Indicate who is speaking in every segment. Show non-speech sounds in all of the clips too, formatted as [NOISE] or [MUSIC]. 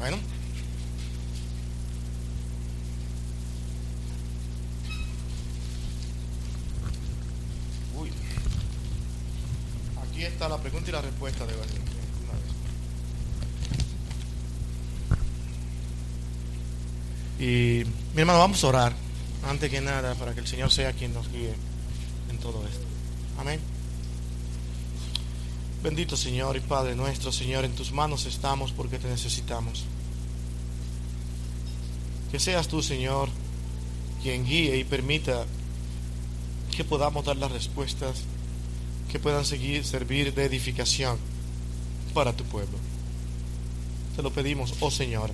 Speaker 1: Bueno. Uy. Aquí está la pregunta y la respuesta de vez. Y mi hermano, vamos a orar antes que nada para que el Señor sea quien nos guíe en todo esto. Amén. Bendito Señor y Padre nuestro, Señor, en tus manos estamos porque te necesitamos. Que seas tú, Señor, quien guíe y permita que podamos dar las respuestas que puedan seguir, servir de edificación para tu pueblo. Te lo pedimos, oh Señor,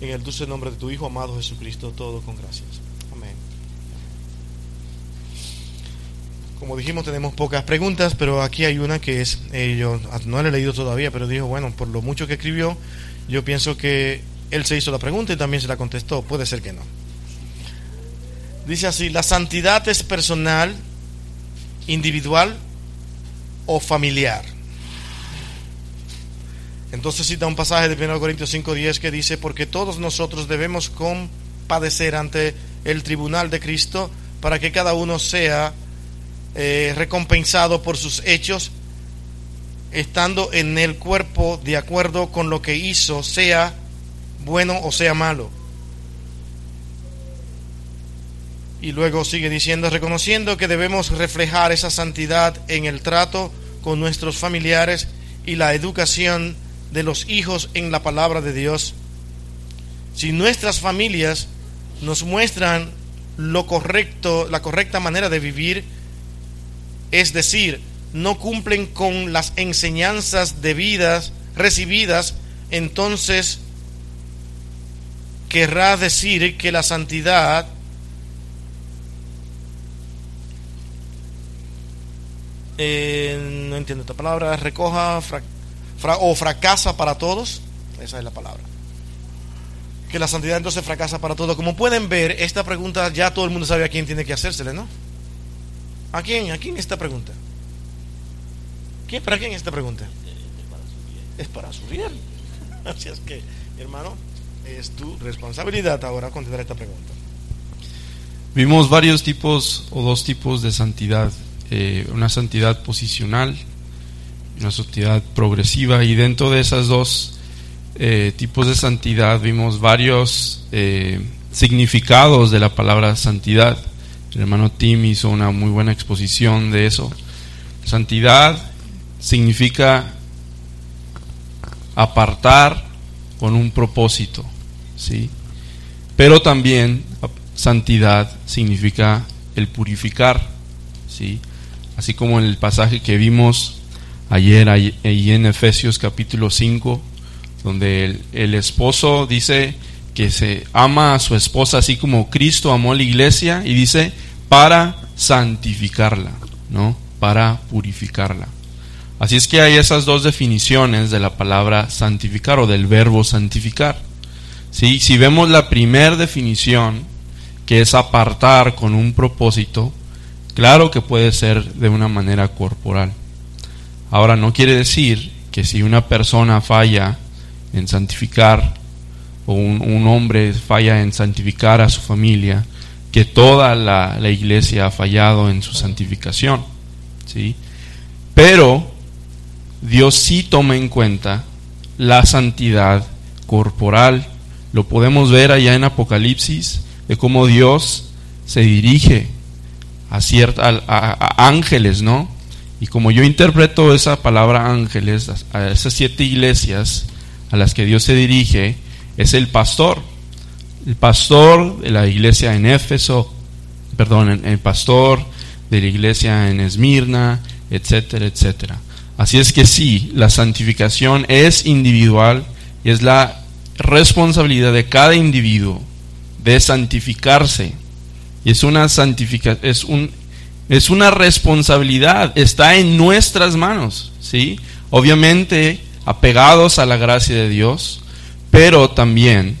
Speaker 1: en el dulce nombre de tu Hijo amado Jesucristo, todo con gracias. Como dijimos, tenemos pocas preguntas, pero aquí hay una que es, eh, yo no la he leído todavía, pero dijo, bueno, por lo mucho que escribió, yo pienso que él se hizo la pregunta y también se la contestó. Puede ser que no. Dice así, la santidad es personal, individual o familiar. Entonces cita un pasaje de 1 Corintios 5:10 que dice, porque todos nosotros debemos compadecer ante el tribunal de Cristo para que cada uno sea eh, recompensado por sus hechos, estando en el cuerpo de acuerdo con lo que hizo, sea bueno o sea malo. Y luego sigue diciendo, reconociendo que debemos reflejar esa santidad en el trato con nuestros familiares y la educación de los hijos en la palabra de Dios. Si nuestras familias nos muestran lo correcto, la correcta manera de vivir, es decir, no cumplen con las enseñanzas debidas recibidas, entonces querrá decir que la santidad eh, no entiendo esta palabra, recoja o fracasa para todos, esa es la palabra. Que la santidad entonces fracasa para todos. Como pueden ver, esta pregunta ya todo el mundo sabe a quién tiene que hacérsele, ¿no? ¿A quién? ¿A quién esta pregunta? ¿Quién, ¿Para quién esta pregunta? Es para su bien. [LAUGHS] Así es que, mi hermano, es tu responsabilidad ahora contestar esta pregunta.
Speaker 2: Vimos varios tipos o dos tipos de santidad. Eh, una santidad posicional y una santidad progresiva. Y dentro de esas dos eh, tipos de santidad vimos varios eh, significados de la palabra santidad. El hermano Tim hizo una muy buena exposición de eso. Santidad significa apartar con un propósito, ¿sí? Pero también santidad significa el purificar, ¿sí? Así como en el pasaje que vimos ayer ahí en Efesios capítulo 5, donde el, el esposo dice que se ama a su esposa así como Cristo amó a la iglesia y dice para santificarla, ¿no? Para purificarla. Así es que hay esas dos definiciones de la palabra santificar o del verbo santificar. ¿Sí? Si vemos la primera definición, que es apartar con un propósito, claro que puede ser de una manera corporal. Ahora no quiere decir que si una persona falla en santificar o un, hombre falla en santificar a su familia, que toda la, iglesia ha fallado en su santificación. ¿sí? Pero Dios sí toma en cuenta la santidad corporal. Lo podemos ver allá en Apocalipsis, de cómo Dios se dirige a, cierta, a, ángeles, ¿no? Y como yo interpreto esa palabra ángeles, a esas siete iglesias a las que Dios se dirige, es el pastor. El pastor de la iglesia en Éfeso, perdón, el pastor de la iglesia en Esmirna, etcétera, etcétera. Así es que sí, la santificación es individual y es la responsabilidad de cada individuo de santificarse. Y es una santifica es un es una responsabilidad, está en nuestras manos, ¿sí? Obviamente apegados a la gracia de Dios, pero también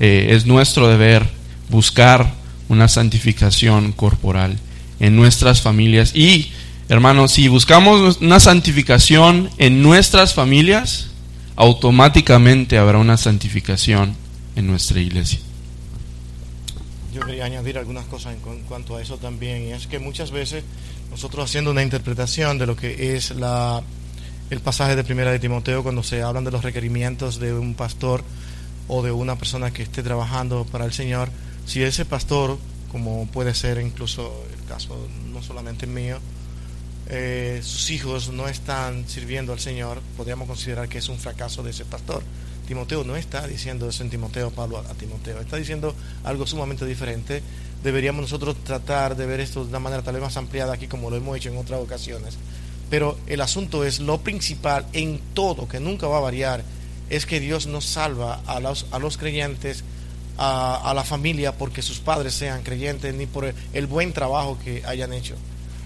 Speaker 2: eh, es nuestro deber buscar una santificación corporal en nuestras familias y Hermanos, si buscamos una santificación en nuestras familias, automáticamente habrá una santificación en nuestra iglesia.
Speaker 1: Yo quería añadir algunas cosas en cuanto a eso también, y es que muchas veces nosotros haciendo una interpretación de lo que es la, el pasaje de Primera de Timoteo, cuando se hablan de los requerimientos de un pastor o de una persona que esté trabajando para el Señor, si ese pastor, como puede ser incluso el caso no solamente mío, eh, sus hijos no están sirviendo al Señor, podríamos considerar que es un fracaso de ese pastor. Timoteo no está diciendo eso en Timoteo, Pablo a, Timoteo, está diciendo algo sumamente diferente. Deberíamos nosotros tratar de ver esto de una manera tal vez más ampliada aquí como lo hemos hecho en otras ocasiones. Pero el asunto es lo principal en todo, que nunca va a variar, es que Dios nos salva a los, a los creyentes, a, a la familia, porque sus padres sean creyentes, ni por el buen trabajo que hayan hecho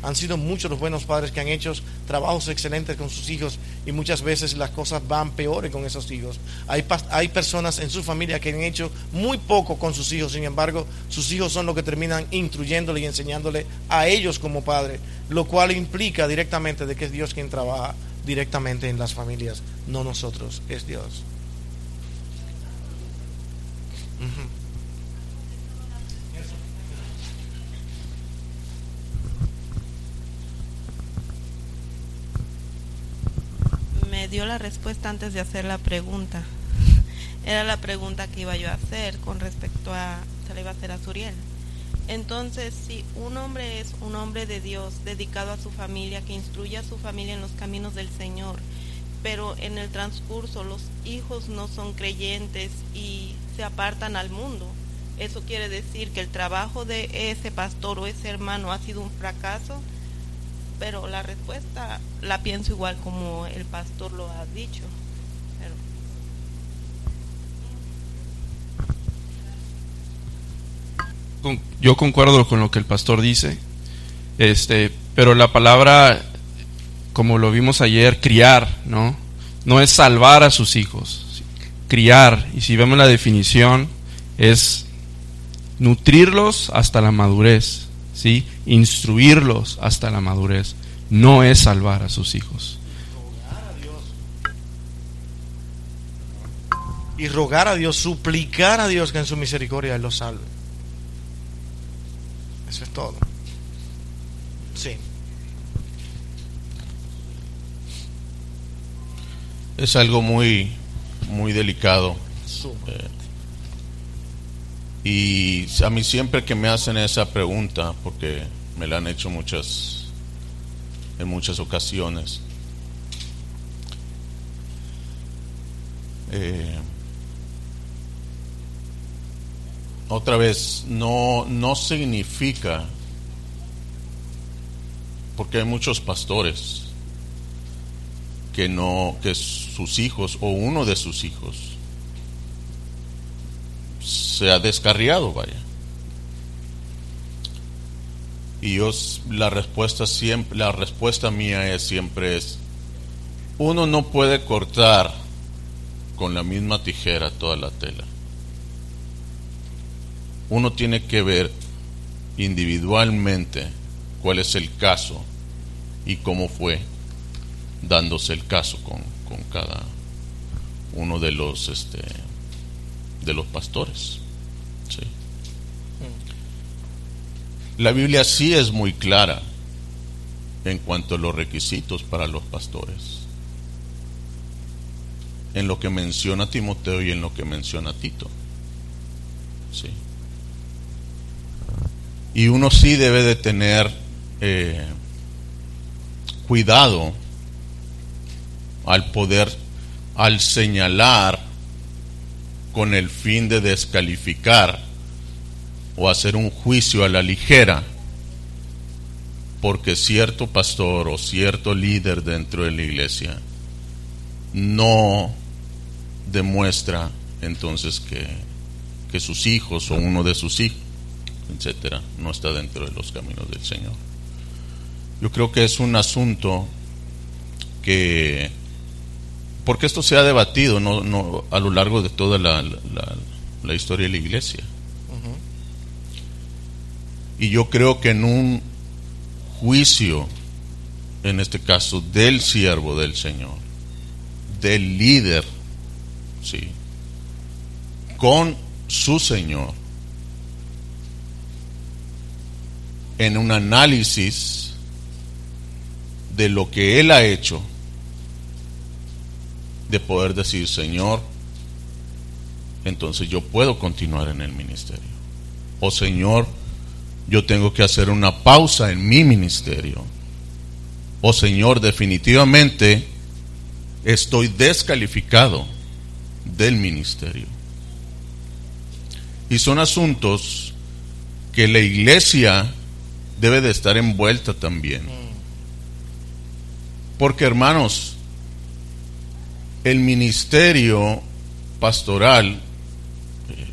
Speaker 1: han sido muchos los buenos padres que han hecho trabajos excelentes con sus hijos y muchas veces las cosas van peores con esos hijos. Hay, hay personas en su familia que han hecho muy poco con sus hijos, sin embargo, sus hijos son los que terminan instruyéndole y enseñándole a ellos como padre, lo cual implica directamente de que es Dios quien trabaja directamente en las familias, no nosotros, es Dios.
Speaker 3: Dio la respuesta antes de hacer la pregunta. [LAUGHS] Era la pregunta que iba yo a hacer con respecto a, se le iba a hacer a Suriel. Entonces, si un hombre es un hombre de Dios, dedicado a su familia, que instruye a su familia en los caminos del Señor, pero en el transcurso los hijos no son creyentes y se apartan al mundo, eso quiere decir que el trabajo de ese pastor o ese hermano ha sido un fracaso pero la respuesta la pienso igual como el pastor lo ha dicho.
Speaker 2: Yo concuerdo con lo que el pastor dice, este, pero la palabra, como lo vimos ayer, criar, ¿no? No es salvar a sus hijos, criar. Y si vemos la definición, es nutrirlos hasta la madurez. ¿Sí? instruirlos hasta la madurez, no es salvar a sus hijos.
Speaker 1: Y rogar a Dios, suplicar a Dios que en su misericordia Él los salve. Eso es todo. Sí.
Speaker 4: Es algo muy, muy delicado. Y a mí siempre que me hacen esa pregunta, porque me la han hecho muchas, en muchas ocasiones, eh, otra vez, no, no significa, porque hay muchos pastores que no, que sus hijos o uno de sus hijos se ha descarriado, vaya. Y yo, la respuesta siempre, la respuesta mía es siempre es, uno no puede cortar con la misma tijera toda la tela. Uno tiene que ver individualmente cuál es el caso y cómo fue dándose el caso con, con cada uno de los este, de los pastores. La Biblia sí es muy clara en cuanto a los requisitos para los pastores. En lo que menciona Timoteo y en lo que menciona Tito. Sí. Y uno sí debe de tener eh, cuidado al poder, al señalar con el fin de descalificar o hacer un juicio a la ligera, porque cierto pastor o cierto líder dentro de la iglesia no demuestra entonces que, que sus hijos o uno de sus hijos, etcétera, no está dentro de los caminos del Señor. Yo creo que es un asunto que porque esto se ha debatido no, no, a lo largo de toda la, la, historia de la iglesia. Y yo creo que en un juicio, en este caso del siervo del Señor, del líder, ¿sí? con su Señor en un análisis de lo que Él ha hecho, de poder decir, Señor, entonces yo puedo continuar en el ministerio. O Señor, yo tengo que hacer una pausa en mi ministerio. O Señor, definitivamente estoy descalificado del ministerio. Y son asuntos que la iglesia debe de estar envuelta también. Porque hermanos, el ministerio pastoral eh,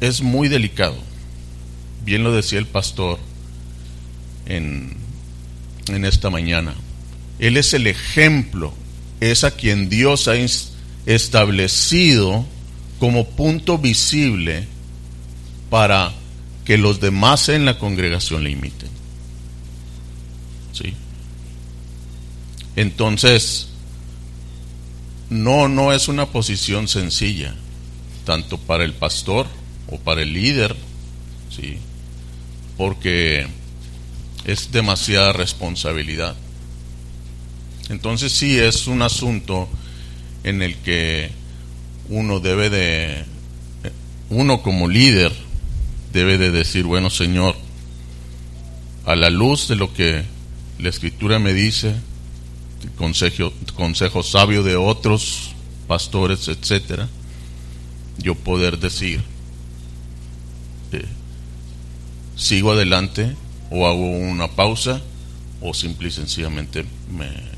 Speaker 4: es muy delicado. Bien lo decía el pastor en, en esta mañana. Él es el ejemplo, es a quien Dios ha establecido como punto visible para que los demás en la congregación le imiten. ¿Sí? Entonces, no, no es una posición sencilla, tanto para el pastor o para el líder, ¿sí? Porque es demasiada responsabilidad. Entonces sí es un asunto en el que uno debe de, uno como líder, debe de decir, bueno Señor, a la luz de lo que la escritura me dice, consejo, consejo sabio de otros pastores, etcétera, yo poder decir, sigo adelante o hago una pausa o simple y sencillamente me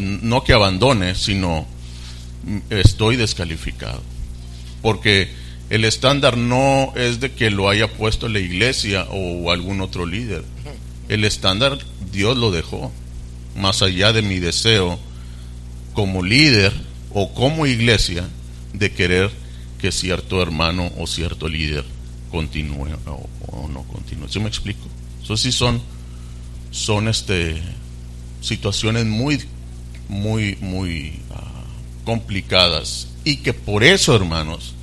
Speaker 4: no que abandone, sino estoy descalificado. Porque el estándar no es de que lo haya puesto la iglesia o algún otro líder. El estándar Dios lo dejó más allá de mi deseo como líder o como iglesia de querer que cierto hermano o cierto líder continúe o, no continúe. ¿Sí me explico? Eso sí son, son este, situaciones muy, muy, muy ah, complicadas y que por eso, hermanos,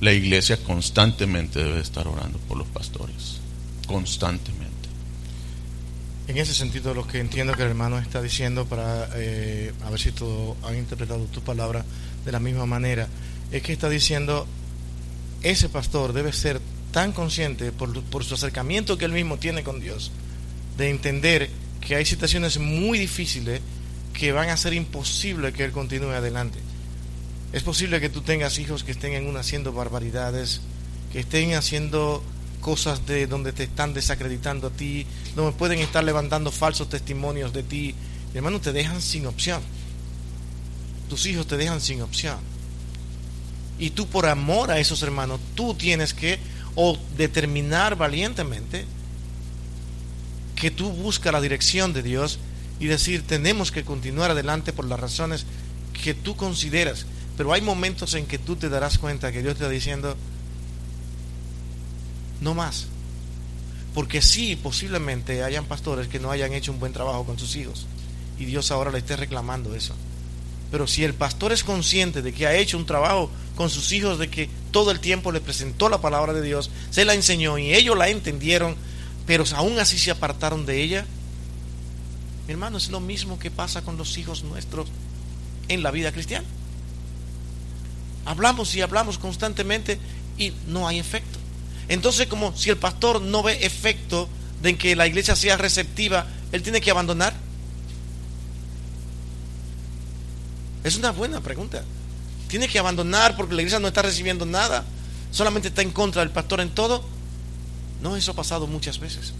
Speaker 4: la iglesia constantemente debe estar orando por los pastores. Constantemente.
Speaker 1: En ese sentido, lo que entiendo que el hermano está diciendo, para eh, a ver si todo han interpretado tus palabras de la misma manera, es que está diciendo, ese pastor debe ser tan consciente por, su acercamiento que él mismo tiene con Dios, de entender que hay situaciones muy difíciles que van a ser imposible que él continúe adelante. Es posible que tú tengas hijos que estén en una haciendo barbaridades, que estén haciendo cosas de donde te están desacreditando a ti, donde pueden estar levantando falsos testimonios de ti. hermano, te dejan sin opción. Tus hijos te dejan sin opción. Y tú por amor a esos hermanos, tú tienes que o determinar valientemente que tú buscas la dirección de Dios y decir, tenemos que continuar adelante por las razones que tú consideras. Pero hay momentos en que tú te darás cuenta que Dios te está diciendo, no más. Porque sí, posiblemente hayan pastores que no hayan hecho un buen trabajo con sus hijos y Dios ahora le esté reclamando eso. Pero si el pastor es consciente de que ha hecho un trabajo con sus hijos, de que todo el tiempo le presentó la palabra de Dios, se la enseñó y ellos la entendieron, pero aún así se apartaron de ella, mi hermano, es lo mismo que pasa con los hijos nuestros en la vida cristiana. Hablamos y hablamos constantemente y no hay efecto. Entonces, como si el pastor no ve efecto de que la iglesia sea receptiva, él tiene que abandonar. Es una buena pregunta. Tiene que abandonar porque la iglesia no está recibiendo nada. Solamente está en contra del pastor en todo. No, eso ha pasado muchas veces.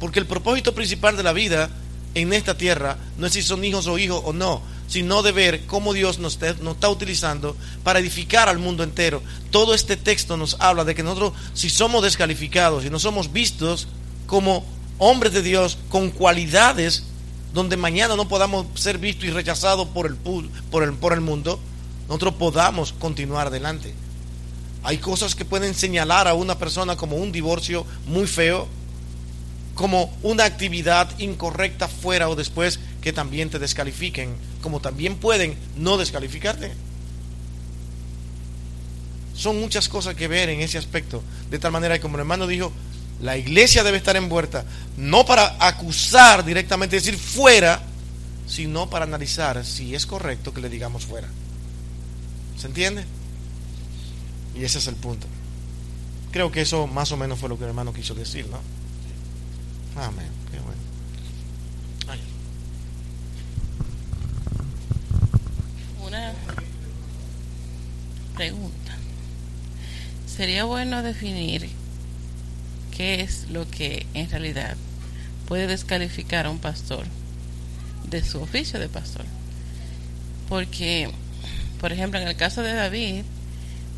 Speaker 1: Porque el propósito principal de la vida en esta tierra no es si son hijos o hijos o no, sino de ver cómo Dios nos está, utilizando para edificar al mundo entero. Todo este texto nos habla de que nosotros, si somos descalificados, y no somos vistos como hombres de Dios con cualidades, donde mañana no podamos ser vistos y rechazados por el, por el, por el mundo, nosotros podamos continuar adelante. Hay cosas que pueden señalar a una persona como un divorcio muy feo, como una actividad incorrecta fuera o después que también te descalifiquen como también pueden no descalificarte. Son muchas cosas que ver en ese aspecto. De tal manera que, como el hermano dijo, la iglesia debe estar envuelta, no para acusar directamente, decir fuera, sino para analizar si es correcto que le digamos fuera. ¿Se entiende? Y ese es el punto. Creo que eso más o menos fue lo que el hermano quiso decir, ¿no? Amén. Qué bueno. Ay.
Speaker 5: Una pregunta. Sería bueno definir qué es lo que en realidad puede descalificar a un pastor de su oficio de pastor. Porque, por ejemplo, en el caso de David,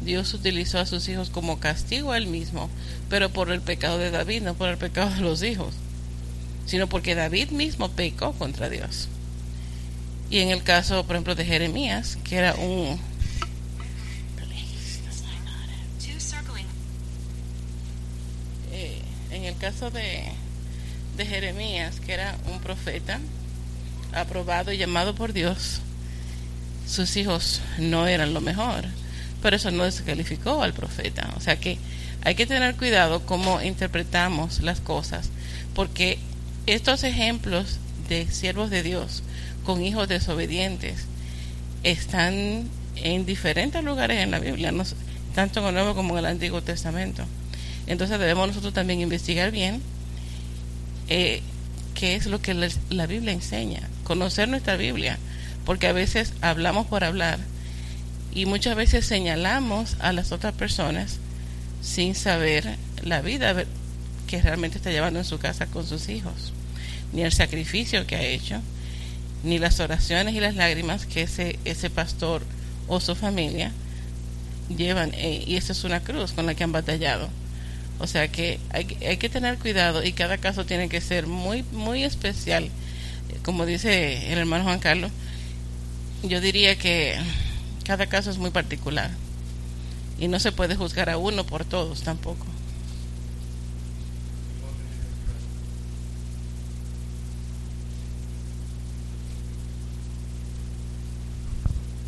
Speaker 5: Dios utilizó a sus hijos como castigo a él mismo, pero por el pecado de David, no por el pecado de los hijos, sino porque David mismo pecó contra Dios. Y en el caso, por ejemplo, de Jeremías, que era un el caso de, de Jeremías, que era un profeta aprobado y llamado por Dios, sus hijos no eran lo mejor, pero eso no descalificó al profeta. O sea que hay que tener cuidado cómo interpretamos las cosas, porque estos ejemplos de siervos de Dios con hijos desobedientes están en diferentes lugares en la Biblia, tanto en el Nuevo como en el Antiguo Testamento. Entonces debemos nosotros también investigar bien eh, qué es lo que la, la Biblia enseña, conocer nuestra Biblia, porque a veces hablamos por hablar y muchas veces señalamos a las otras personas sin saber la vida que realmente está llevando en su casa con sus hijos, ni el sacrificio que ha hecho, ni las oraciones y las lágrimas que ese, ese pastor o su familia llevan. eh, y esa es una cruz con la que han batallado. O sea que hay, hay que tener cuidado y cada caso tiene que ser muy, muy especial. Como dice el hermano Juan Carlos, yo diría que cada caso es muy particular y no se puede juzgar a uno por todos tampoco.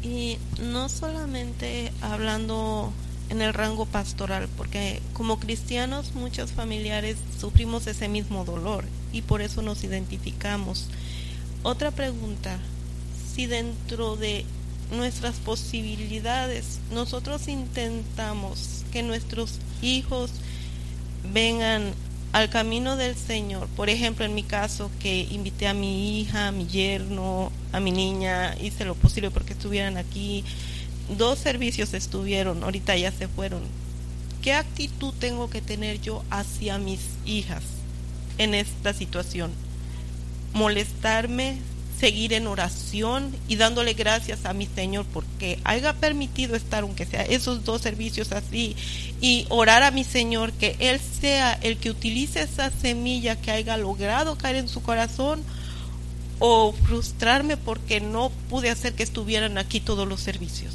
Speaker 3: Y no solamente hablando en el rango pastoral, porque como cristianos muchos familiares sufrimos ese mismo dolor y por eso nos identificamos. Otra pregunta, si dentro de nuestras posibilidades nosotros intentamos que nuestros hijos vengan al camino del Señor. Por ejemplo, en mi caso, que invité a mi hija, a mi yerno, a mi niña, hice lo posible porque estuvieran aquí. Dos servicios estuvieron, ahorita ya se fueron. ¿Qué actitud tengo que tener yo hacia mis hijas en esta situación? ¿Molestarme? seguir en oración y dándole gracias a mi Señor porque haya permitido estar, aunque sea esos dos servicios así, y orar a mi Señor que Él sea el que utilice esa semilla que haya logrado caer en su corazón o frustrarme porque no pude hacer que estuvieran aquí todos los servicios.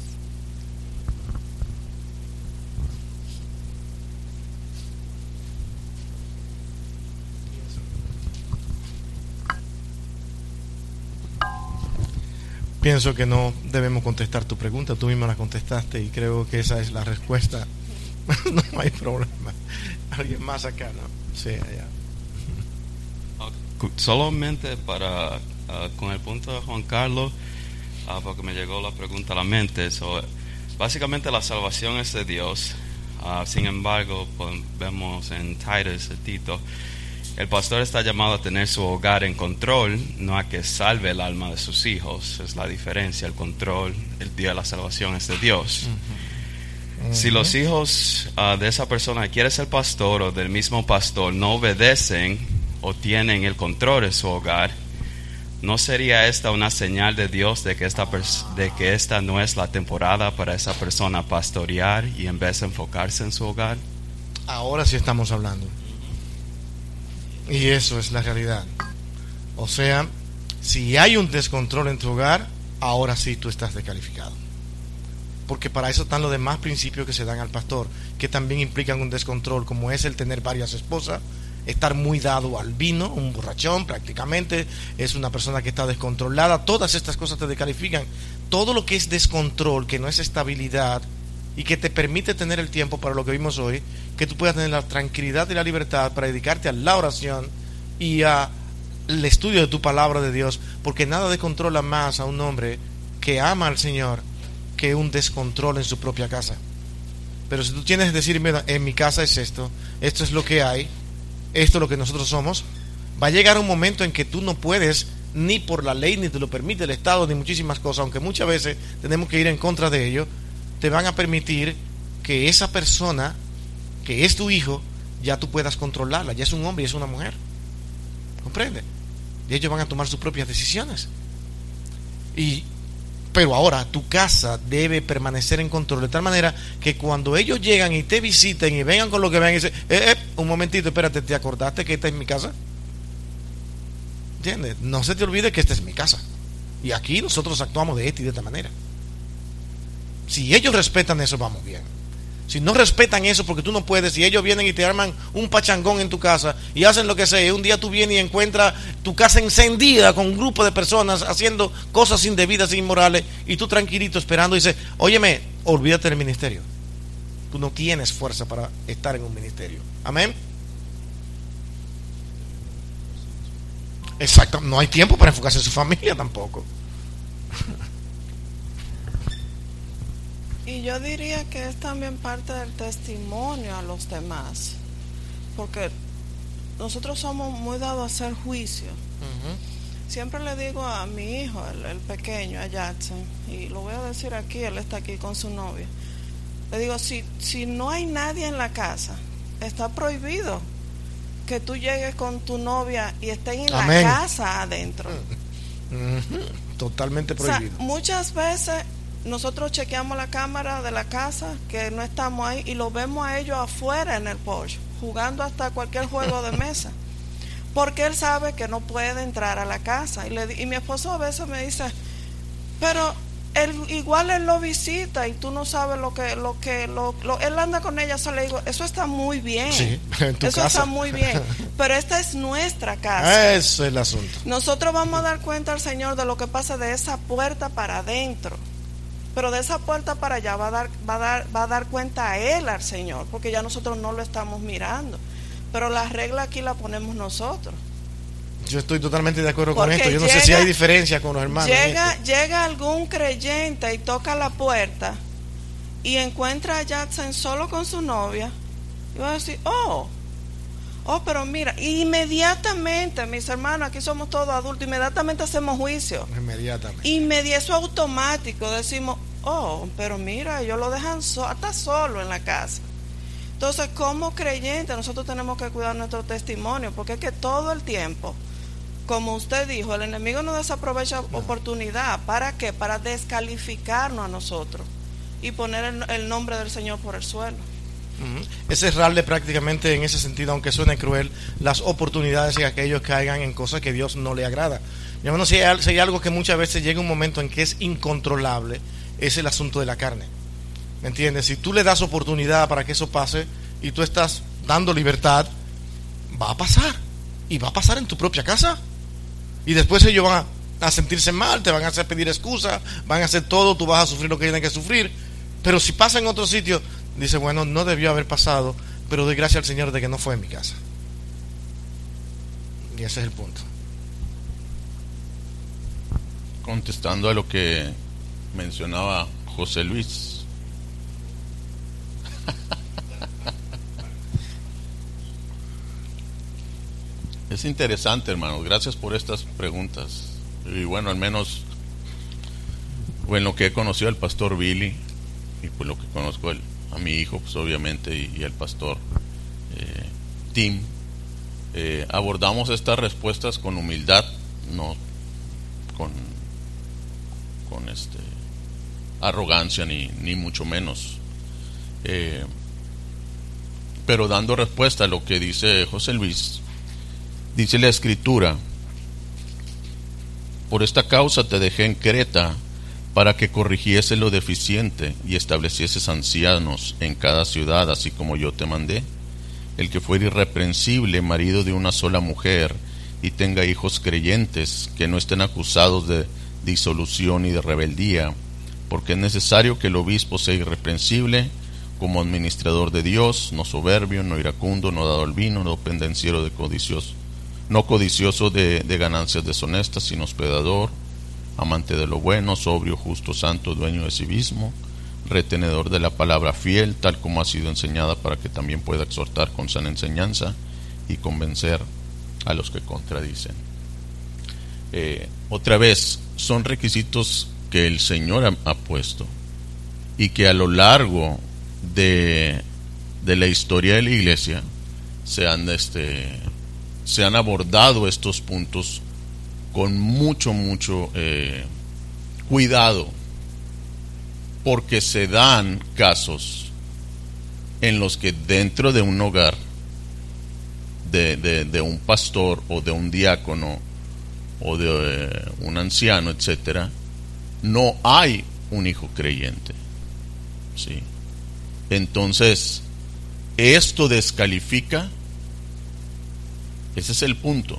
Speaker 1: Pienso que no debemos contestar tu pregunta, tú misma la contestaste y creo que esa es la respuesta. [LAUGHS] no hay problema. Alguien más acá, ¿no? Sí, allá.
Speaker 6: Solamente para, ah, con el punto de Juan Carlos, ah, porque me llegó la pregunta a la mente. So, básicamente la salvación es de Dios. Ah, sin embargo, pues, vemos en Titus, Tito, el pastor está llamado a tener su hogar en control, no a que salve el alma de sus hijos. Es la diferencia. El control, el día de la salvación es de Dios. Si los hijos ah, de esa persona que quiere ser pastor o del mismo pastor no obedecen o tienen el control de su hogar, ¿no sería esta una señal de Dios de que esta, de que esta no es la temporada para esa persona pastorear y en vez de enfocarse en su hogar?
Speaker 1: Ahora sí estamos hablando. Y eso es la realidad. O sea, si hay un descontrol en tu hogar, ahora sí tú estás descalificado. Porque para eso están los demás principios que se dan al pastor, que también implican un descontrol, como es el tener varias esposas, estar muy dado al vino, un borrachón prácticamente, es una persona que está descontrolada, todas estas cosas te descalifican. Todo lo que es descontrol, que no es estabilidad y que te permite tener el tiempo para lo que vimos hoy, que tú puedas tener la tranquilidad y la libertad para dedicarte a la oración y al estudio de tu palabra de Dios, porque nada descontrola más a un hombre que ama al Señor que un descontrol en su propia casa. Pero si tú tienes que decirme, en mi casa es esto, esto es lo que hay, esto es lo que nosotros somos, va a llegar un momento en que tú no puedes, ni por la ley, ni te lo permite el Estado, ni muchísimas cosas, aunque muchas veces tenemos que ir en contra de ello, te van a permitir que esa persona, que es tu hijo, ya tú puedas controlarla, ya es un hombre y es una mujer. ¿Comprende? Y ellos van a tomar sus propias decisiones. Y pero ahora tu casa debe permanecer en control de tal manera que cuando ellos llegan y te visiten y vengan con lo que ven y dicen, eh, eh, un momentito, espérate, ¿te acordaste que esta es mi casa? ¿Entiendes? No se te olvide que esta es mi casa. Y aquí nosotros actuamos de esta y de esta manera. Si ellos respetan eso, vamos bien. Si no respetan eso porque tú no puedes, y ellos vienen y te arman un pachangón en tu casa y hacen lo que sea, un día tú vienes y encuentras tu casa encendida con un grupo de personas haciendo cosas indebidas e inmorales, y tú tranquilito esperando y dices, óyeme, olvídate del ministerio. Tú no tienes fuerza para estar en un ministerio. Amén. Exacto, no hay tiempo para enfocarse en su familia tampoco. [LAUGHS]
Speaker 7: Y yo diría que es también parte del testimonio a los demás, porque nosotros somos muy dados a hacer juicio. Siempre le digo a mi hijo, el, pequeño, a Jackson, y lo voy a decir aquí, él está aquí con su novia. Le digo, si, si no hay nadie en la casa, está prohibido que tú llegues con tu novia y estén en la casa adentro. [LAUGHS]
Speaker 1: Totalmente prohibido.
Speaker 7: muchas veces nosotros chequeamos la cámara de la casa, que no estamos ahí, y lo vemos a ellos afuera en el porche, jugando hasta cualquier juego de [LAUGHS] mesa. Porque él sabe que no puede entrar a la casa. Y, le, y mi esposo a veces me dice, pero él, igual él lo visita y tú no sabes lo que lo que lo, él anda con ella se le digo eso está muy bien
Speaker 1: sí, [LAUGHS]
Speaker 7: eso está muy bien. [LAUGHS] Pero esta es nuestra casa.
Speaker 1: Eso es el asunto.
Speaker 7: Nosotros vamos a dar cuenta al señor de lo que pasa de esa puerta para adentro pero de esa puerta para allá va a dar, va a dar, va a dar cuenta a él, al Señor, porque ya nosotros no lo estamos mirando. Pero la regla aquí la ponemos nosotros.
Speaker 1: Yo estoy totalmente de acuerdo con esto. Yo no sé si hay diferencia con los hermanos.
Speaker 7: Llega, llega algún creyente y toca la puerta y encuentra a Jackson solo con su novia. Y va a decir, oh, oh, pero mira, inmediatamente, mis hermanos, aquí somos todos adultos, inmediatamente hacemos juicio.
Speaker 1: Inmediatamente.
Speaker 7: Inmediato, eso automático, decimos, oh, pero mira, ellos lo dejan hasta solo en la casa. Entonces, como creyentes, nosotros tenemos que cuidar nuestro testimonio, porque es que todo el tiempo, como usted dijo, el enemigo no desaprovecha oportunidad. ¿Para qué? Para descalificarnos a nosotros y poner el, nombre del Señor por el suelo.
Speaker 1: Es cerrarle prácticamente en ese sentido, aunque suene cruel, las oportunidades y que aquellos caigan en cosas que Dios no le agrada. Yo no si hay algo que muchas veces llega un momento en que es incontrolable, es el asunto de la carne. ¿Me entiendes? Si tú le das oportunidad para que eso pase y tú estás dando libertad, va a pasar. Y va a pasar en tu propia casa. Y después ellos van a, sentirse mal, te van a hacer pedir excusas, van a hacer todo, tú vas a sufrir lo que tienen que sufrir. Pero si pasa en otro sitio, dice, bueno, no debió haber pasado, pero doy gracias al Señor de que no fue en mi casa. Y ese es el punto.
Speaker 4: Contestando a lo que mencionaba José Luis. [LAUGHS] es interesante, hermanos. Gracias por estas preguntas. Y bueno, al menos en lo que he conocido al pastor Billy y pues lo que conozco a mi hijo, pues obviamente, y, al pastor eh, Tim, eh, abordamos estas respuestas con humildad, no con, con este arrogancia ni, ni mucho menos. Eh, pero dando respuesta a lo que dice José Luis, dice la escritura, por esta causa te dejé en Creta para que corrigiese lo deficiente y establecieses ancianos en cada ciudad, así como yo te mandé. el que fuera irreprensible, marido de una sola mujer, y tenga hijos creyentes, que no estén acusados de disolución y de rebeldía, porque es necesario que el obispo sea irreprensible como administrador de Dios, no soberbio, no iracundo, no dado al vino, no pendenciero de codicioso, no codicioso de, ganancias deshonestas, sino hospedador, amante de lo bueno, sobrio, justo, santo, dueño de sí mismo, retenedor de la palabra fiel, tal como ha sido enseñada, para que también pueda exhortar con sana enseñanza y convencer a los que contradicen. Eh, otra vez, son requisitos que el Señor ha, puesto y que a lo largo de, de, la historia de la iglesia se han, este, se han abordado estos puntos con mucho, mucho eh, cuidado, porque se dan casos en los que dentro de un hogar de, de, de un pastor o de un diácono o de eh, un anciano, etcétera, no hay un hijo creyente. ¿sí? Entonces, esto descalifica, ese es el punto.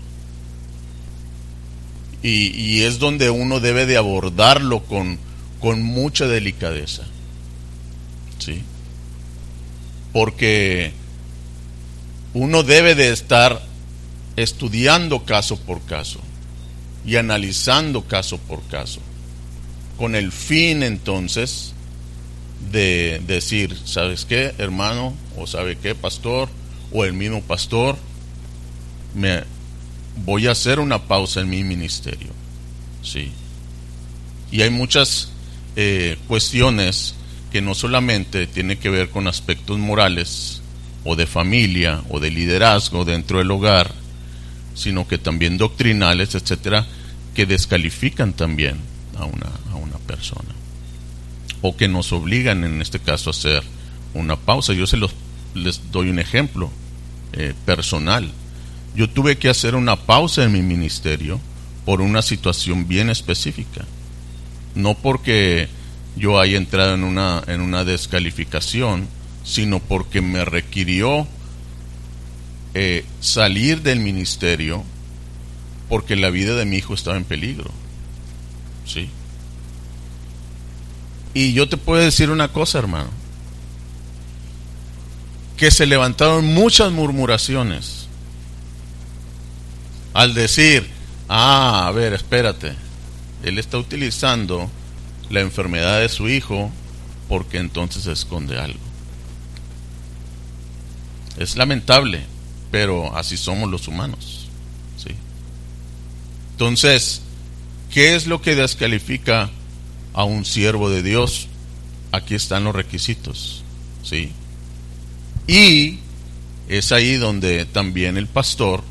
Speaker 4: Y, es donde uno debe de abordarlo con, con mucha delicadeza. ¿Sí? Porque uno debe de estar estudiando caso por caso y analizando caso por caso, con el fin entonces de decir, ¿sabes qué, hermano? ¿O sabe qué, pastor? ¿O el mismo pastor? Me voy a hacer una pausa en mi ministerio. Sí. Y hay muchas eh, cuestiones que no solamente tienen que ver con aspectos morales o de familia o de liderazgo dentro del hogar, sino que también doctrinales, etcétera, que descalifican también a una, a una persona o que nos obligan en este caso a hacer una pausa. Yo se los les doy un ejemplo eh, personal. Yo tuve que hacer una pausa en mi ministerio por una situación bien específica. No porque yo haya entrado en una, en una descalificación, sino porque me requirió eh, salir del ministerio porque la vida de mi hijo estaba en peligro. ¿Sí? Y yo te puedo decir una cosa, hermano. Que se levantaron muchas murmuraciones al decir, ah, a ver, espérate, él está utilizando la enfermedad de su hijo porque entonces esconde algo. Es lamentable, pero así somos los humanos. ¿sí? Entonces, ¿qué es lo que descalifica a un siervo de Dios? Aquí están los requisitos. ¿sí? Y es ahí donde también el pastor,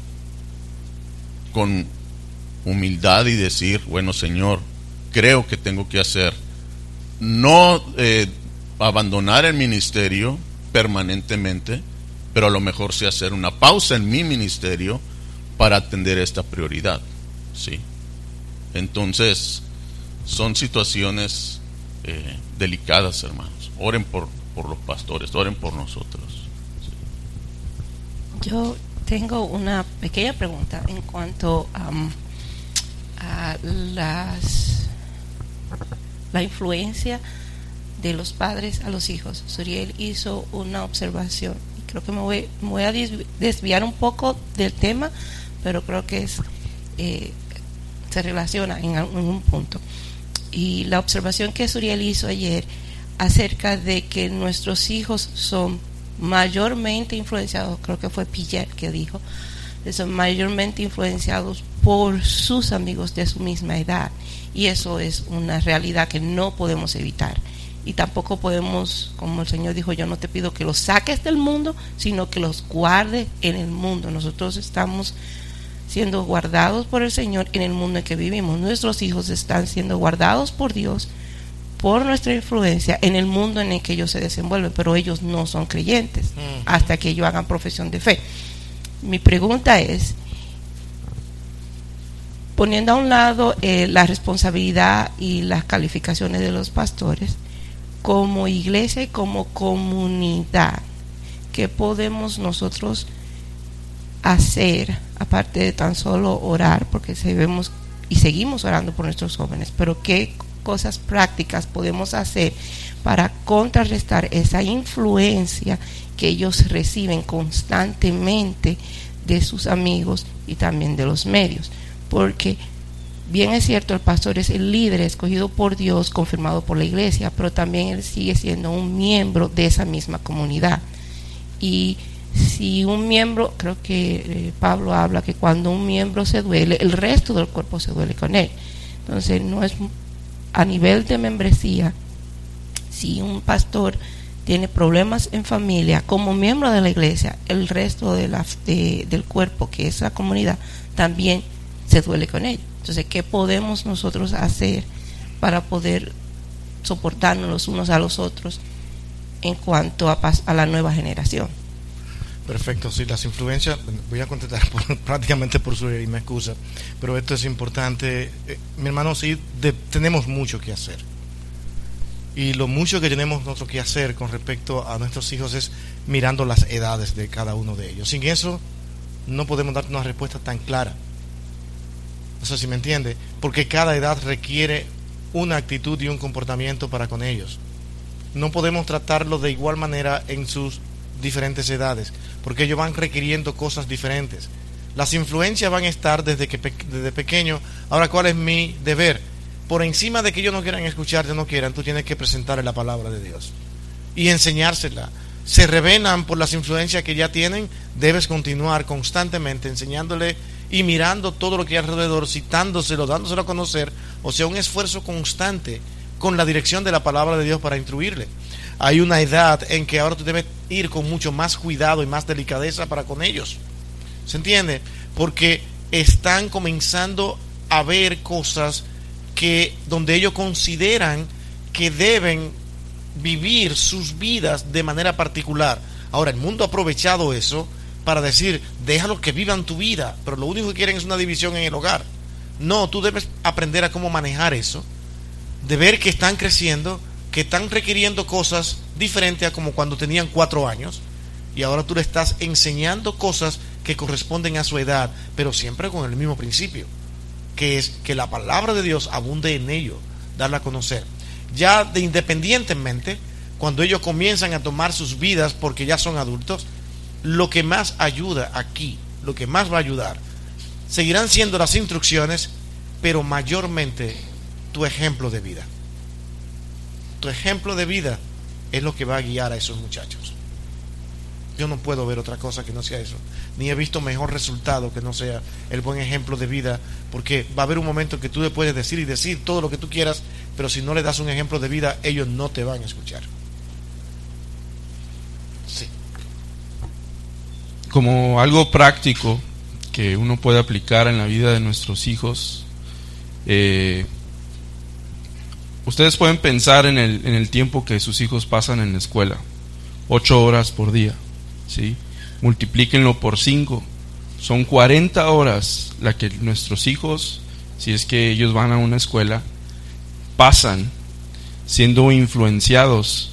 Speaker 4: con humildad y decir, bueno Señor, creo que tengo que hacer, no eh, abandonar el ministerio permanentemente, pero a lo mejor sí hacer una pausa en mi ministerio para atender esta prioridad. ¿sí? Entonces, son situaciones eh, delicadas, hermanos. Oren por, por los pastores, oren por nosotros.
Speaker 8: Yo tengo una pequeña pregunta en cuanto um, a las la influencia de los padres a los hijos. Suriel hizo una observación creo que me voy, me voy, a desviar un poco del tema, pero creo que es eh, se relaciona en, un punto. Y la observación que Suriel hizo ayer acerca de que nuestros hijos son mayormente influenciados, creo que fue Pillet que dijo, son mayormente influenciados por sus amigos de su misma edad. Y eso es una realidad que no podemos evitar y tampoco podemos, como el Señor dijo, yo no te pido que los saques del mundo, sino que los guardes en el mundo. Nosotros estamos siendo guardados por el Señor en el mundo en que vivimos. Nuestros hijos están siendo guardados por Dios por nuestra influencia en el mundo en el que ellos se desenvuelven, pero ellos no son creyentes hasta que ellos hagan profesión de fe. Mi pregunta es, poniendo a un lado eh, la responsabilidad y las calificaciones de los pastores, como iglesia y como comunidad, ¿qué podemos nosotros hacer, aparte de tan solo orar, porque sabemos y seguimos orando por nuestros jóvenes, pero qué cosas prácticas podemos hacer para contrarrestar esa influencia que ellos reciben constantemente de sus amigos y también de los medios? Porque bien es cierto, el pastor es el líder escogido por Dios, confirmado por la iglesia, pero también él sigue siendo un miembro de esa misma comunidad. Y si un miembro, creo que eh, Pablo habla que cuando un miembro se duele, el resto del cuerpo se duele con él. Entonces, no es a nivel de membresía, si un pastor tiene problemas en familia, como miembro de la iglesia, el resto de la, del cuerpo, que es la comunidad, también se duele con él. Entonces, ¿qué podemos nosotros hacer para poder soportarnos los unos a los otros en cuanto a la nueva generación?
Speaker 1: Perfecto, sí, las influencias, voy a contestar [LAUGHS] prácticamente por su y me excusa, pero esto es importante. Eh, mi hermano, sí, tenemos mucho que hacer. Y lo mucho que tenemos nosotros que hacer con respecto a nuestros hijos es mirando las edades de cada uno de ellos. Sin eso, no podemos dar una respuesta tan clara. No sé si me entiende, porque cada edad requiere una actitud y un comportamiento para con ellos. No podemos tratarlo de igual manera en sus diferentes edades, porque ellos van requiriendo cosas diferentes. Las influencias van a estar desde, que, desde pequeño. Ahora, ¿cuál es mi deber? Por encima de que ellos no quieran escucharte, no quieran, tú tienes que presentarle la palabra de Dios y enseñársela. Se revenan por las influencias que ya tienen, debes continuar constantemente enseñándole y mirando todo lo que hay alrededor, citándoselo, dándoselo a conocer, o sea, un esfuerzo constante con la dirección de la palabra de Dios para instruirle hay una edad en que ahora tú debes ir con mucho más cuidado y más delicadeza para con ellos. ¿Se entiende? Porque están comenzando a ver cosas que donde ellos consideran que deben vivir sus vidas de manera particular. Ahora, el mundo ha aprovechado eso para decir, déjalos que vivan tu vida, pero lo único que quieren es una división en el hogar. No, tú debes aprender a cómo manejar eso, de ver que están creciendo que están requiriendo cosas diferentes a como cuando tenían cuatro años y ahora tú le estás enseñando cosas que corresponden a su edad, pero siempre con el mismo principio, que es que la palabra de Dios abunde en ello, darla a conocer. Ya de independientemente, cuando ellos comienzan a tomar sus vidas porque ya son adultos, lo que más ayuda aquí, lo que más va a ayudar, seguirán siendo las instrucciones, pero mayormente tu ejemplo de vida tu ejemplo de vida es lo que va a guiar a esos muchachos. Yo no puedo ver otra cosa que no sea eso. Ni he visto mejor resultado que no sea el buen ejemplo de vida, porque va a haber un momento que tú le puedes decir y decir todo lo que tú quieras, pero si no le das un ejemplo de vida, ellos no te van a escuchar. Sí.
Speaker 2: Como algo práctico que uno puede aplicar en la vida de nuestros hijos, eh, Ustedes pueden pensar en el, en el tiempo que sus hijos pasan en la escuela, ocho horas por día, ¿sí? Multiplíquenlo por cinco, son 40 horas la que nuestros hijos, si es que ellos van a una escuela, pasan siendo influenciados.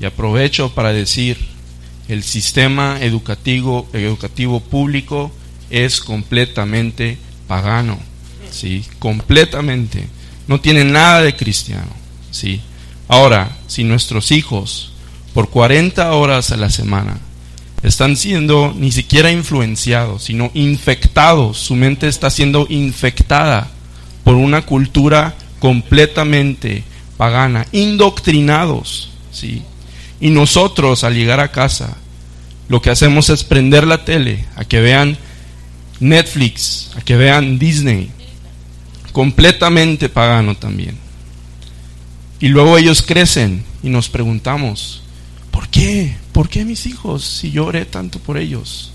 Speaker 2: Y aprovecho para decir, el sistema educativo, educativo público es completamente pagano, ¿sí? Completamente no tiene nada de cristiano. ¿sí? Ahora, si nuestros hijos por 40 horas a la semana están siendo ni siquiera influenciados, sino infectados, su mente está siendo infectada por una cultura completamente pagana, indoctrinados, ¿sí? Y nosotros al llegar a casa, lo que hacemos es prender la tele a que vean Netflix, a que vean Disney, completamente pagano también. Y luego ellos crecen y nos preguntamos, ¿por qué? ¿Por qué mis hijos si yo oré tanto por ellos?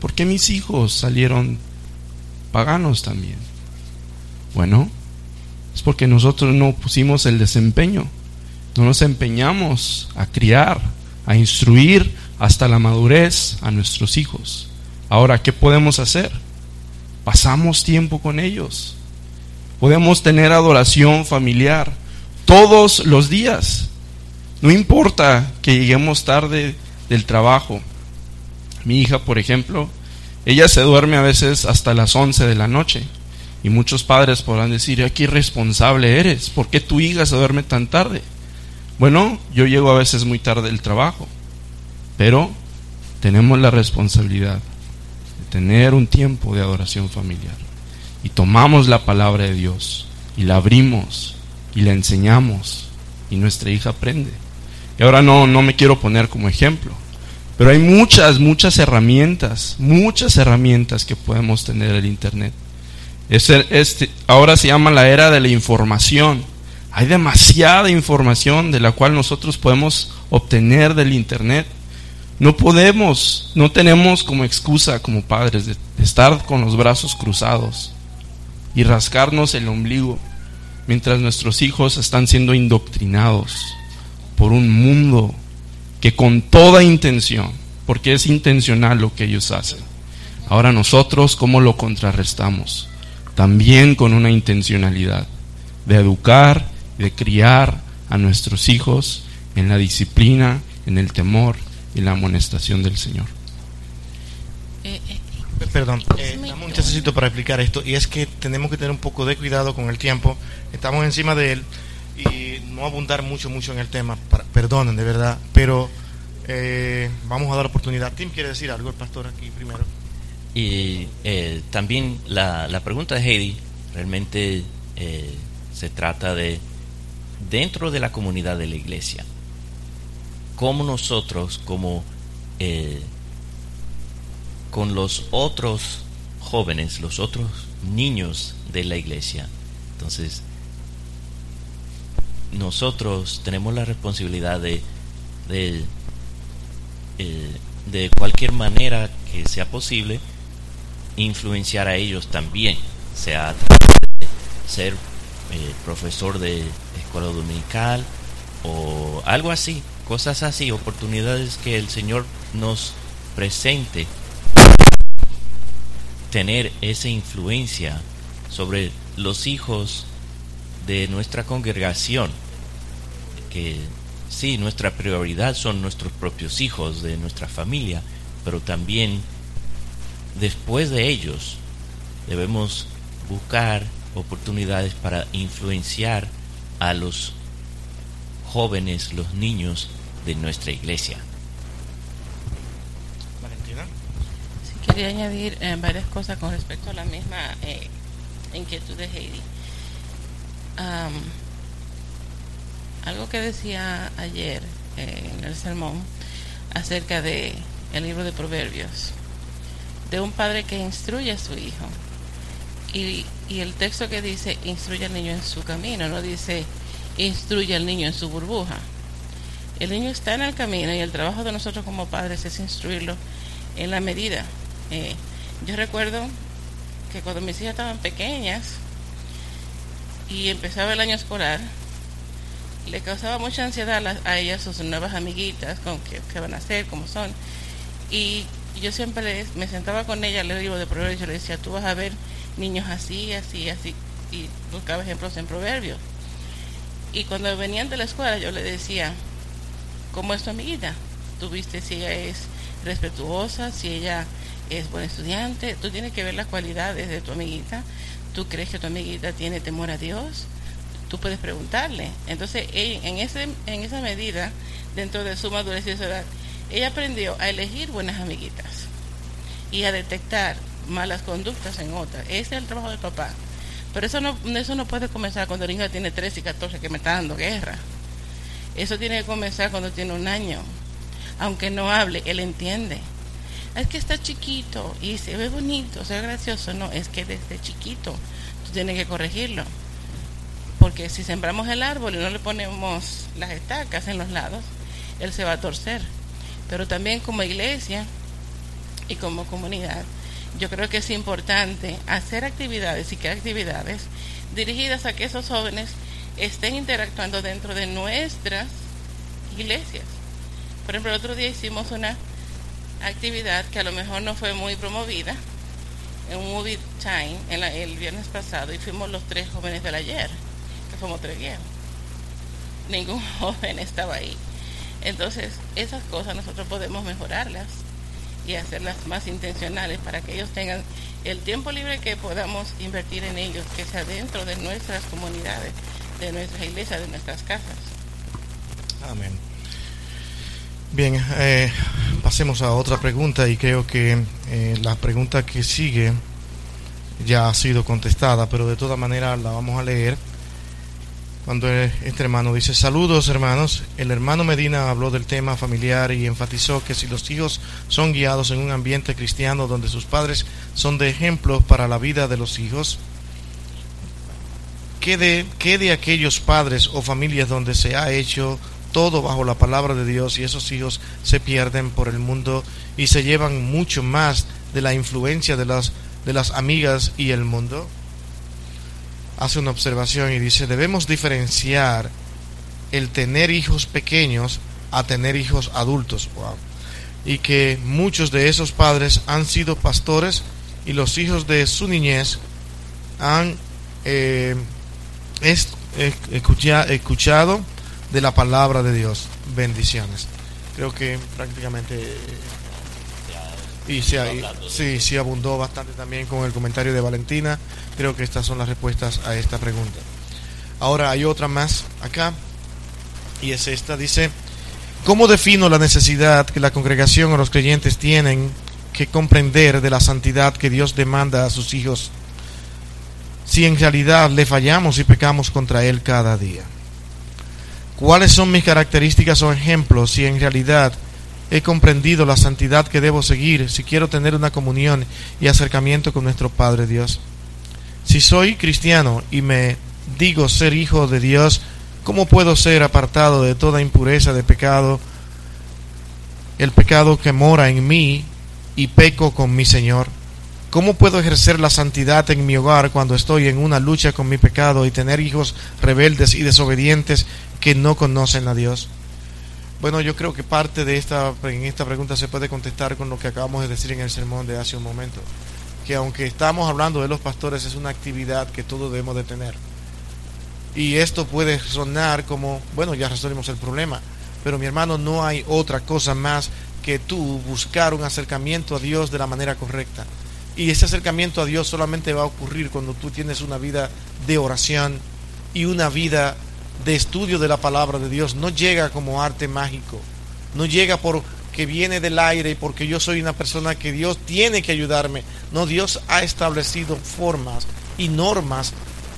Speaker 2: ¿Por qué mis hijos salieron paganos también? Bueno, es porque nosotros no pusimos el desempeño, no nos empeñamos a criar, a instruir hasta la madurez a nuestros hijos. Ahora, ¿qué podemos hacer? Pasamos tiempo con ellos Podemos tener adoración familiar todos los días. No importa que lleguemos tarde del trabajo, Mi hija, por ejemplo, ella se duerme a veces hasta las 11 de la noche. Y muchos padres podrán decir, qué irresponsable eres, ¿por qué tu hija se duerme tan tarde? Bueno, yo llego a veces muy tarde del trabajo, pero tenemos la responsabilidad de tener un tiempo de adoración familiar. Y tomamos la palabra de Dios y la abrimos y la enseñamos y nuestra hija aprende. Y ahora no, no me quiero poner como ejemplo, pero hay muchas, muchas herramientas, muchas herramientas que podemos tener en el Internet. Este, ahora se llama la era de la información. Hay demasiada información de la cual nosotros podemos obtener del Internet. No podemos, no tenemos como excusa como padres de estar con los brazos cruzados y rascarnos el ombligo mientras nuestros hijos están siendo indoctrinados por un mundo que con toda intención, porque es intencional lo que ellos hacen. Ahora nosotros, ¿cómo lo contrarrestamos? También con una intencionalidad de educar, de criar a nuestros hijos en la disciplina, en el temor y la amonestación del Señor.
Speaker 1: Perdón, eh, dame un para explicar esto. Y es que tenemos que tener un poco de cuidado con el tiempo. Estamos encima de él y no abundar mucho, mucho en el tema. perdonen, de verdad. Pero eh, vamos a dar oportunidad. Tim quiere decir algo, el pastor aquí primero.
Speaker 9: Y eh, también la, la, pregunta de Heidi realmente eh, se trata de dentro de la comunidad de la iglesia. ¿Cómo nosotros, como con los otros jóvenes, los otros niños de la iglesia. Entonces, nosotros tenemos la responsabilidad de, de, eh, de cualquier manera que sea posible, influenciar a ellos también, sea a de ser eh, profesor de escuela dominical o algo así, cosas así, oportunidades que el Señor nos presente tener esa influencia sobre los hijos de nuestra congregación, que sí, nuestra prioridad son nuestros propios hijos de nuestra familia, pero también después de ellos debemos buscar oportunidades para influenciar a los jóvenes, los niños de nuestra iglesia.
Speaker 5: Quería añadir eh, varias cosas con respecto a la misma eh, inquietud de Heidi. algo que decía ayer eh, en el sermón acerca de el libro de Proverbios, de un padre que instruye a su hijo. Y, y el texto que dice instruye al niño en su camino, no dice instruye al niño en su burbuja. El niño está en el camino y el trabajo de nosotros como padres es instruirlo en la medida eh, yo recuerdo que cuando mis hijas estaban pequeñas y empezaba el año escolar, le causaba mucha ansiedad a, ellas sus nuevas amiguitas, con qué, van a hacer, cómo son. Y yo siempre me sentaba con ella, le digo de proverbios, yo le decía, tú vas a ver niños así, así, así, y buscaba ejemplos en proverbios. Y cuando venían de la escuela, yo le decía, ¿cómo es tu amiguita? ¿Tú viste si ella es respetuosa, si ella es buen estudiante, tú tienes que ver las cualidades de tu amiguita, tú crees que tu amiguita tiene temor a Dios, tú puedes preguntarle. Entonces, en, ese, en esa medida, dentro de su madurez y su edad, ella aprendió a elegir buenas amiguitas y a detectar malas conductas en otras. Ese es el trabajo del papá. Pero eso no, eso no puede comenzar cuando el niño tiene 13 y 14 que me está dando guerra. Eso tiene que comenzar cuando tiene un año. Aunque no hable, él entiende es que está chiquito y se ve bonito, se ve gracioso. No, es que desde chiquito tú tienes que corregirlo. Porque si sembramos el árbol y no le ponemos las estacas en los lados, él se va a torcer. Pero también como iglesia y como comunidad, yo creo que es importante hacer actividades y que actividades dirigidas a que esos jóvenes estén interactuando dentro de nuestras iglesias. Por ejemplo, el otro día hicimos una actividad que a lo mejor no fue muy promovida en un movie time en el viernes pasado y fuimos los tres jóvenes del ayer, que fuimos tres viejos. Ningún [LAUGHS] joven estaba ahí. Entonces, esas cosas nosotros podemos mejorarlas y hacerlas más intencionales para que ellos tengan el tiempo libre que podamos invertir en ellos, que sea dentro de nuestras comunidades, de nuestras iglesias, de nuestras casas.
Speaker 1: Amén. Bien, eh, pasemos a otra pregunta y creo que eh, la pregunta que sigue ya ha sido contestada, pero de todas maneras la vamos a leer. Cuando este hermano dice, saludos hermanos, el hermano Medina habló del tema familiar y enfatizó que si los hijos son guiados en un ambiente cristiano donde sus padres son de ejemplo para la vida de los hijos, ¿qué de, qué de aquellos padres o familias donde se ha hecho todo bajo la palabra de Dios y esos hijos se pierden por el mundo y se llevan mucho más de la influencia de las, de las amigas y el mundo? Hace una observación y dice, debemos diferenciar el tener hijos pequeños a tener hijos adultos. Y que muchos de esos padres han sido pastores y los hijos de su niñez han eh, escuchado de la palabra de Dios. Bendiciones. Creo que prácticamente y sí, sí, sí abundó bastante también con el comentario de Valentina. Creo que estas son las respuestas a esta pregunta. Ahora hay otra más acá y es esta. Dice, ¿cómo defino la necesidad que la congregación o los creyentes tienen que comprender de la santidad que Dios demanda a sus hijos si en realidad le fallamos y pecamos contra Él cada día? ¿Cuáles son mis características o ejemplos si en realidad he comprendido la santidad que debo seguir si quiero tener una comunión y acercamiento con nuestro Padre Dios? Si soy cristiano y me digo ser hijo de Dios, ¿cómo puedo ser apartado de toda impureza de pecado, el pecado que mora en mí y peco con mi Señor? ¿Cómo puedo ejercer la santidad en mi hogar cuando estoy en una lucha con mi pecado y tener hijos rebeldes y desobedientes que no conocen a Dios? Bueno, yo creo que parte de esta, en esta pregunta se puede contestar con lo que acabamos de decir en el sermón de hace un momento. Que aunque estamos hablando de los pastores, es una actividad que todos debemos de tener. Y esto puede sonar como, bueno, ya resolvimos el problema. Pero mi hermano, no hay otra cosa más que tú buscar un acercamiento a Dios de la manera correcta. Y ese acercamiento a Dios solamente va a ocurrir cuando tú tienes una vida de oración y una vida de estudio de la palabra de Dios no llega como arte mágico, no llega porque viene del aire y porque yo soy una persona que Dios tiene que ayudarme. No, Dios ha establecido formas y normas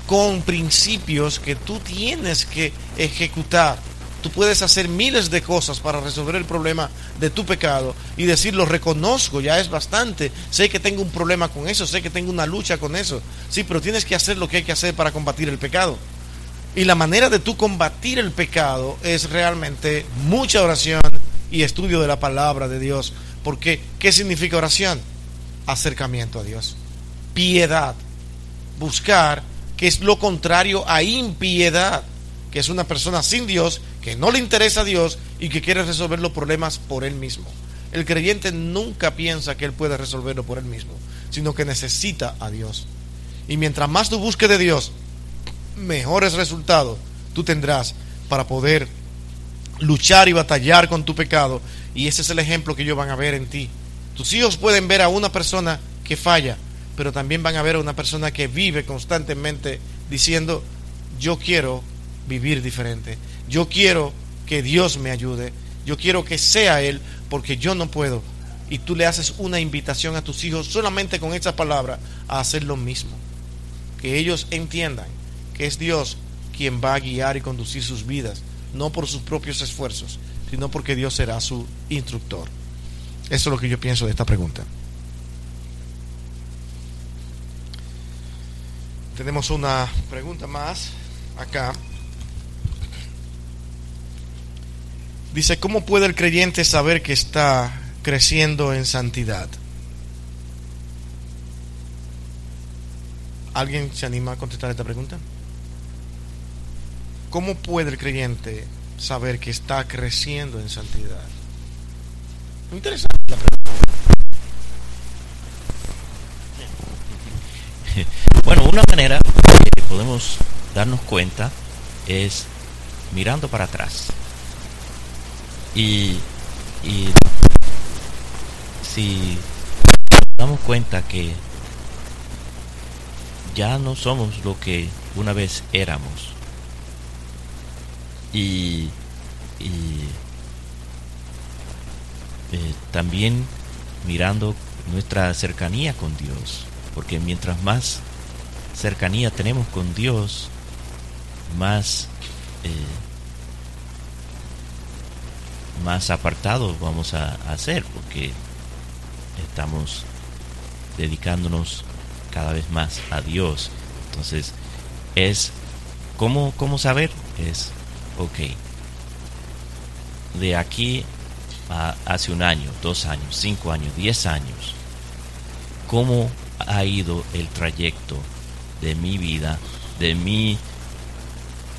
Speaker 1: con principios que tú tienes que ejecutar. Tú puedes hacer miles de cosas para resolver el problema de tu pecado y decir, lo reconozco, ya es bastante. Sé que tengo un problema con eso, sé que tengo una lucha con eso. Sí, pero tienes que hacer lo que hay que hacer para combatir el pecado. Y la manera de tú combatir el pecado es realmente mucha oración y estudio de la palabra de Dios. Porque, ¿qué significa oración? Acercamiento a Dios. Piedad. Buscar, que es lo contrario a impiedad, que es una persona sin Dios, que no le interesa a Dios y que quiere resolver los problemas por él mismo. El creyente nunca piensa que él puede resolverlo por él mismo, sino que necesita a Dios. Y mientras más tú busques de Dios, mejores resultados tú tendrás para poder luchar y batallar con tu pecado. Y ese es el ejemplo que ellos van a ver en ti. Tus hijos pueden ver a una persona que falla, pero también van a ver a una persona que vive constantemente diciendo, yo quiero vivir diferente. Yo quiero que Dios me ayude. Yo quiero que sea Él porque yo no puedo. Y tú le haces una invitación a tus hijos solamente con esa palabra a hacer lo mismo. Que ellos entiendan que es Dios quien va a guiar y conducir sus vidas, no por sus propios esfuerzos, sino porque Dios será su instructor. Eso es lo que yo pienso de esta pregunta. Tenemos una pregunta más acá. Dice, ¿cómo puede el creyente saber que está creciendo en santidad? ¿Alguien se anima a contestar esta pregunta? ¿Cómo puede el creyente saber que está creciendo en santidad? Interesante la pregunta.
Speaker 9: Bueno, una manera que podemos darnos cuenta es mirando para atrás. Y, y si damos cuenta que ya no somos lo que una vez éramos y, y eh, también mirando nuestra cercanía con Dios, porque mientras más cercanía tenemos con Dios, más eh, más apartados vamos a, a hacer, porque estamos dedicándonos cada vez más a Dios. Entonces, es ¿cómo, cómo saber? Es, ok, de aquí a hace un año, dos años, cinco años, diez años, ¿cómo ha ido el trayecto de mi vida, de mi,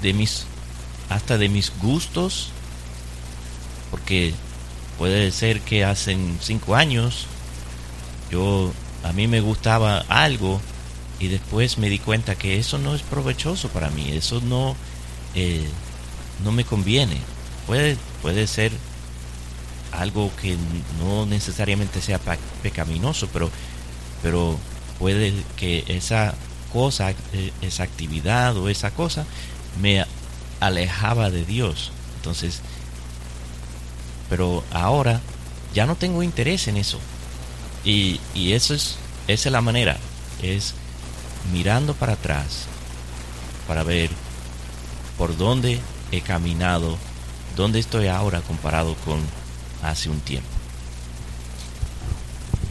Speaker 9: de mis, hasta de mis gustos? Porque puede ser que hace cinco años yo a mí me gustaba algo y después me di cuenta que eso no es provechoso para mí, eso no, eh, no me conviene. Puede, puede ser algo que no necesariamente sea pecaminoso, pero, pero puede que esa cosa, eh, esa actividad o esa cosa me alejaba de Dios. Entonces, pero ahora ya no tengo interés en eso. Y, y eso es, esa es la manera, es mirando para atrás para ver por dónde he caminado, dónde estoy ahora comparado con hace un tiempo.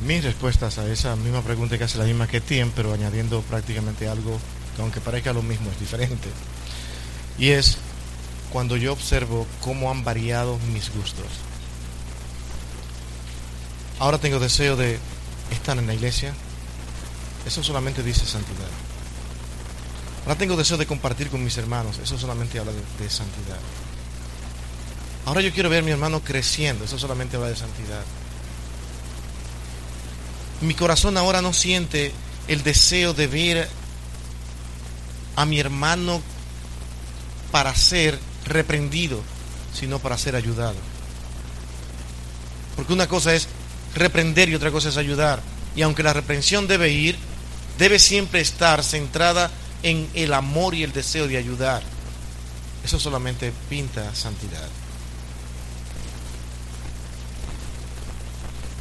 Speaker 1: Mis respuestas a esa misma pregunta que hace la misma que Tiem, pero añadiendo prácticamente algo que aunque parezca lo mismo es diferente. Y es cuando yo observo cómo han variado mis gustos. Ahora tengo deseo de estar en la iglesia. Eso solamente dice santidad. Ahora tengo deseo de compartir con mis hermanos. Eso solamente habla de, de santidad. Ahora yo quiero ver a mi hermano creciendo. Eso solamente habla de santidad. Mi corazón ahora no siente el deseo de ver a mi hermano para ser reprendido, sino para ser ayudado. Porque una cosa es reprender y otra cosa es ayudar. Y aunque la reprensión debe ir, debe siempre estar centrada en el amor y el deseo de ayudar. Eso solamente pinta santidad.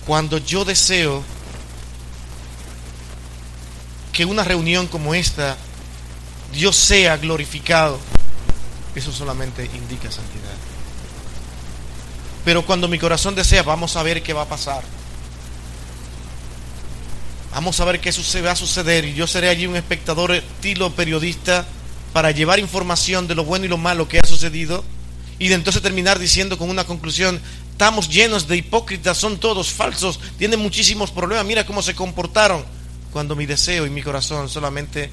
Speaker 1: Cuando yo deseo que una reunión como esta, Dios sea glorificado, eso solamente indica santidad. Pero cuando mi corazón desea, vamos a ver qué va a pasar. Vamos a ver qué sucede, va a suceder y yo seré allí un espectador estilo periodista para llevar información de lo bueno y lo malo que ha sucedido y de entonces terminar diciendo con una conclusión, estamos llenos de hipócritas, son todos falsos, tienen muchísimos problemas, mira cómo se comportaron, cuando mi deseo y mi corazón solamente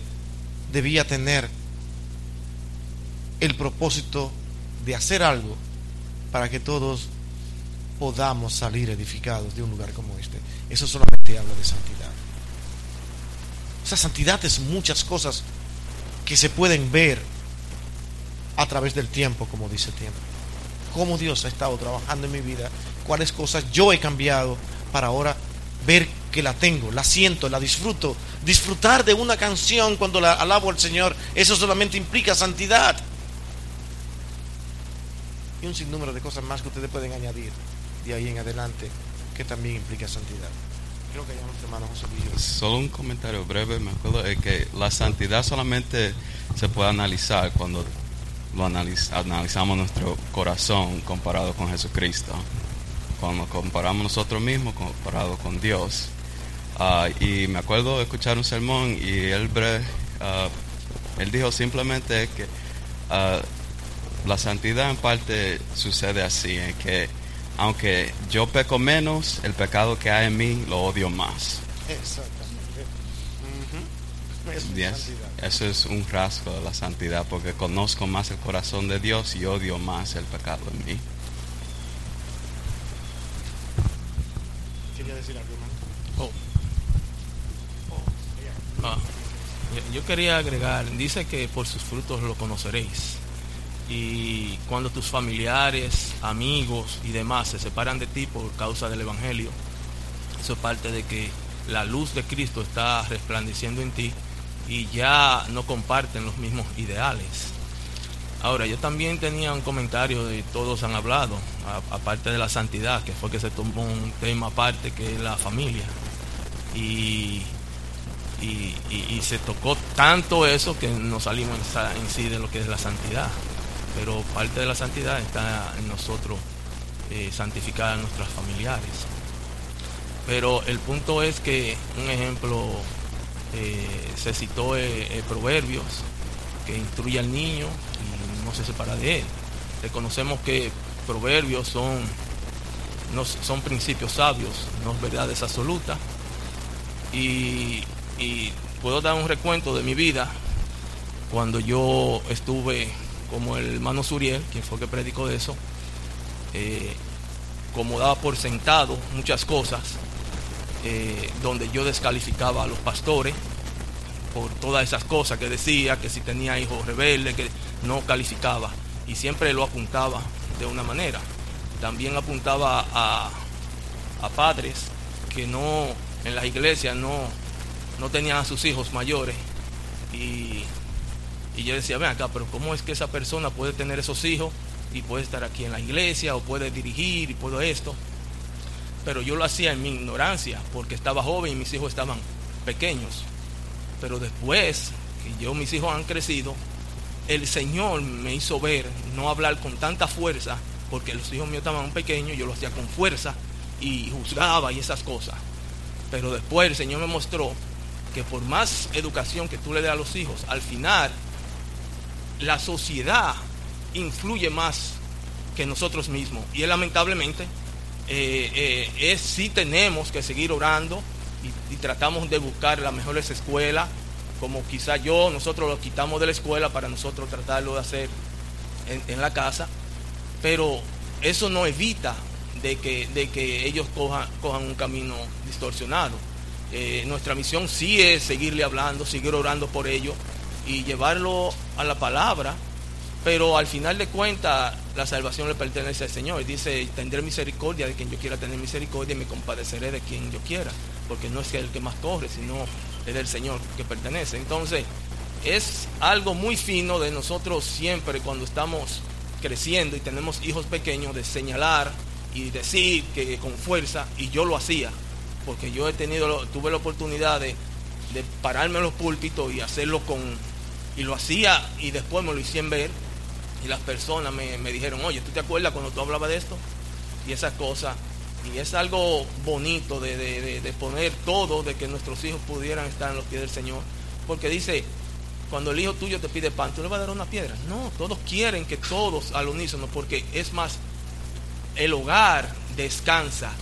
Speaker 1: debía tener el propósito de hacer algo para que todos podamos salir edificados de un lugar como este. Eso solamente habla de santidad. Esa santidad es muchas cosas que se pueden ver a través del tiempo, como dice tiempo. Cómo Dios ha estado trabajando en mi vida, cuáles cosas yo he cambiado para ahora ver que la tengo, la siento, la disfruto. Disfrutar de una canción cuando la alabo al Señor, eso solamente implica santidad. Y un sinnúmero de cosas más que ustedes pueden añadir de ahí en adelante que también implica santidad. Que.
Speaker 2: Solo un comentario breve, me acuerdo de que la santidad solamente se puede analizar cuando lo analiz analizamos nuestro corazón comparado con Jesucristo. Cuando comparamos nosotros mismos comparado con Dios. Uh, y me acuerdo de escuchar un sermón y él, uh, él dijo simplemente que uh, la santidad en parte sucede así, en que aunque yo peco menos, el pecado que hay en mí lo odio más.
Speaker 1: Exactamente. Uh -huh. Eso,
Speaker 2: Yes.
Speaker 1: es
Speaker 2: Eso es un rasgo de la santidad, porque conozco más el corazón de Dios y odio más el pecado en mí.
Speaker 1: Quería decir algo, hermano.
Speaker 10: Oh. Ah, yo quería agregar, dice que por sus frutos lo conoceréis. Y cuando tus familiares, amigos y demás se separan de ti por causa del Evangelio, Eso es parte de que la luz de Cristo está resplandeciendo en ti y ya no comparten los mismos ideales. Ahora, yo también tenía un comentario de todos han hablado, aparte de la santidad, que fue que se tomó un tema aparte que es la familia. Y, y, se tocó tanto eso que nos salimos en, sa- en sí de lo que es la santidad. Pero parte de la santidad está en nosotros eh, santificar a nuestros familiares. Pero el punto es que, un ejemplo, eh, se citó eh, eh, Proverbios, que instruye al niño y no se separa de él. Reconocemos que Proverbios son, no, son principios sabios, no verdades absolutas. Y, y puedo dar un recuento de mi vida cuando yo estuve como el hermano Suriel, quien fue que predicó de eso, eh, como daba por sentado muchas cosas, eh, donde yo descalificaba a los pastores por todas esas cosas que decía, que si tenía hijos rebeldes, que no calificaba, y siempre lo apuntaba de una manera. También apuntaba a, a padres que no, en las iglesias no, no tenían a sus hijos mayores, y, y yo decía, ven acá, pero ¿cómo es que esa persona puede tener esos hijos y puede estar aquí en la iglesia o puede dirigir y puedo esto? Pero yo lo hacía en mi ignorancia porque estaba joven y mis hijos estaban pequeños. Pero después que yo mis hijos han crecido, el Señor me hizo ver, no hablar con tanta fuerza, porque los hijos míos estaban pequeños, yo lo hacía con fuerza y juzgaba y esas cosas. Pero después el Señor me mostró que por más educación que tú le des a los hijos, al final la sociedad influye más que nosotros mismos. Y lamentablemente, eh, eh, es sí tenemos que seguir orando y, tratamos de buscar las mejores escuelas, como quizá yo, nosotros lo quitamos de la escuela para nosotros tratarlo de hacer en, en la casa, pero eso no evita de que, de que ellos cojan, cojan un camino distorsionado. Eh, nuestra misión sí es seguirle hablando, seguir orando por ellos y llevarlo a la palabra, pero al final de cuentas la salvación le pertenece al Señor. Dice, tendré misericordia de quien yo quiera tener misericordia y me compadeceré de quien yo quiera, porque no es el que más corre, sino es del Señor que pertenece. Entonces, es algo muy fino de nosotros siempre cuando estamos creciendo y tenemos hijos pequeños de señalar y decir que con fuerza, y yo lo hacía, porque yo he tenido, tuve la oportunidad de, de pararme en los púlpitos y hacerlo con, y lo hacía y después me lo hicieron ver y las personas me, me dijeron, oye, ¿tú te acuerdas cuando tú hablabas de esto? Y esas cosas. Y es algo bonito de, de, de, de poner todo, de que nuestros hijos pudieran estar en los pies del Señor. Porque dice, cuando el hijo tuyo te pide pan, ¿tú le vas a dar una piedra? No, todos quieren que todos al unísono, porque es más, el hogar descansa.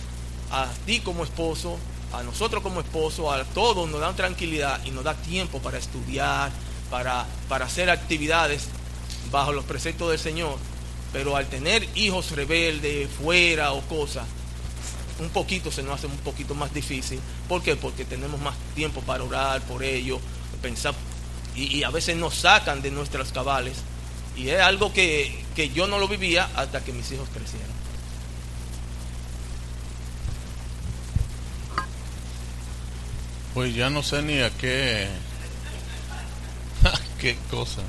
Speaker 10: A ti como esposo, a nosotros como esposo, a todos nos dan tranquilidad y nos da tiempo para estudiar, para, para hacer actividades bajo los preceptos del Señor. Pero al tener hijos rebeldes fuera o cosas, un poquito se nos hace un poquito más difícil. ¿Por qué? Porque tenemos más tiempo para orar por ellos, pensar, y, a veces nos sacan de nuestras cabales. Y es algo que, que yo no lo vivía hasta que mis hijos crecieron.
Speaker 4: Pues ya no sé ni a qué. Qué cosa.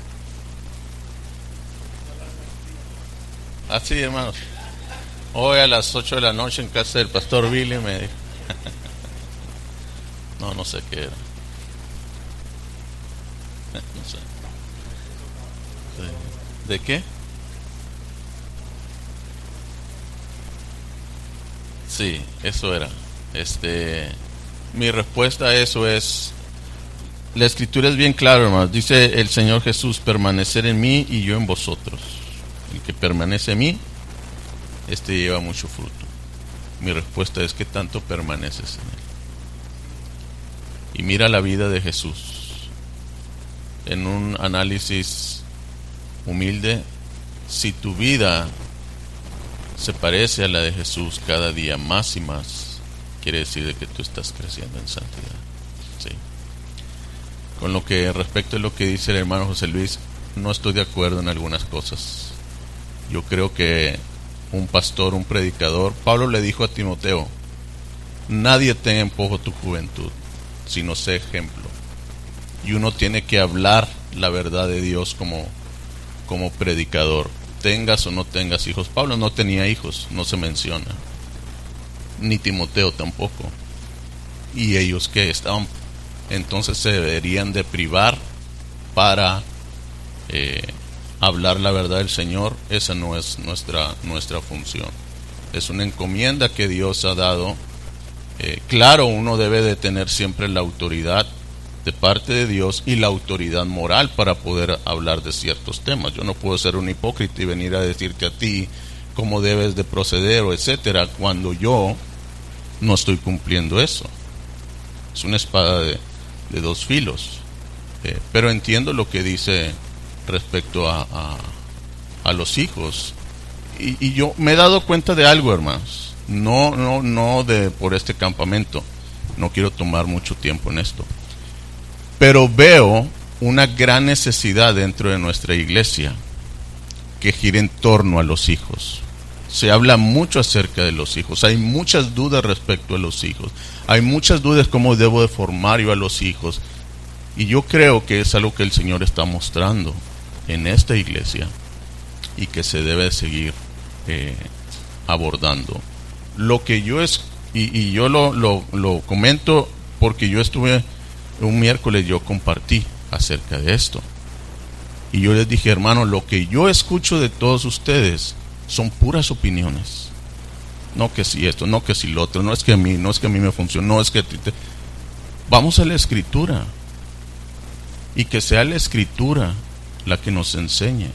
Speaker 4: Así, hermanos. Hoy a las 8 de la noche en casa del pastor Billy me dijo. [LAUGHS] no, no sé qué era. [LAUGHS] no sé. ¿De qué? Sí, eso era. Este, mi respuesta a eso es, la escritura es bien clara, hermanos. Dice el Señor Jesús, permanecer en mí y yo en vosotros. El que permanece en mí, este lleva mucho fruto. Mi respuesta es que tanto permaneces en él. Y mira la vida de Jesús. En un análisis humilde, si tu vida se parece a la de Jesús cada día más y más, quiere decir de que tú estás creciendo en santidad. Con lo que respecto a lo que dice el hermano José Luis, no estoy de acuerdo en algunas cosas. Yo creo que un pastor, un predicador, Pablo le dijo a Timoteo, nadie en poco tu juventud, sino sé ejemplo. Y uno tiene que hablar la verdad de Dios como, como predicador. Tengas o no tengas hijos. Pablo no tenía hijos, no se menciona. Ni Timoteo tampoco. Y ellos que estaban, entonces se deberían de privar para eh, hablar la verdad del Señor. Esa no es nuestra, nuestra función. Es una encomienda que Dios ha dado. Eh, claro, uno debe de tener siempre la autoridad de parte de Dios y la autoridad moral para poder hablar de ciertos temas. Yo no puedo ser un hipócrita y venir a decirte a ti cómo debes de proceder o etcétera cuando yo no estoy cumpliendo eso. Es una espada de, dos filos. Eh, pero entiendo lo que dice respecto a, a, los hijos. Y, y, yo me he dado cuenta de algo, hermanos. No, no, no de por este campamento. No quiero tomar mucho tiempo en esto. Pero veo una gran necesidad dentro de nuestra iglesia que gira en torno a los hijos. Se habla mucho acerca de los hijos. Hay muchas dudas respecto a los hijos. Hay muchas dudas cómo debo de formar yo a los hijos. Y yo creo que es algo que el Señor está mostrando en esta iglesia y que se debe seguir eh, abordando. Lo que yo es, y, y yo lo, lo, lo comento porque yo estuve un miércoles yo compartí acerca de esto. Y yo les dije, hermano, lo que yo escucho de todos ustedes son puras opiniones. No que si esto, no que si lo otro, no es que a mí, no es que a mí me funcione, no es que... Vamos a la escritura. Y que sea la escritura la que nos enseñe.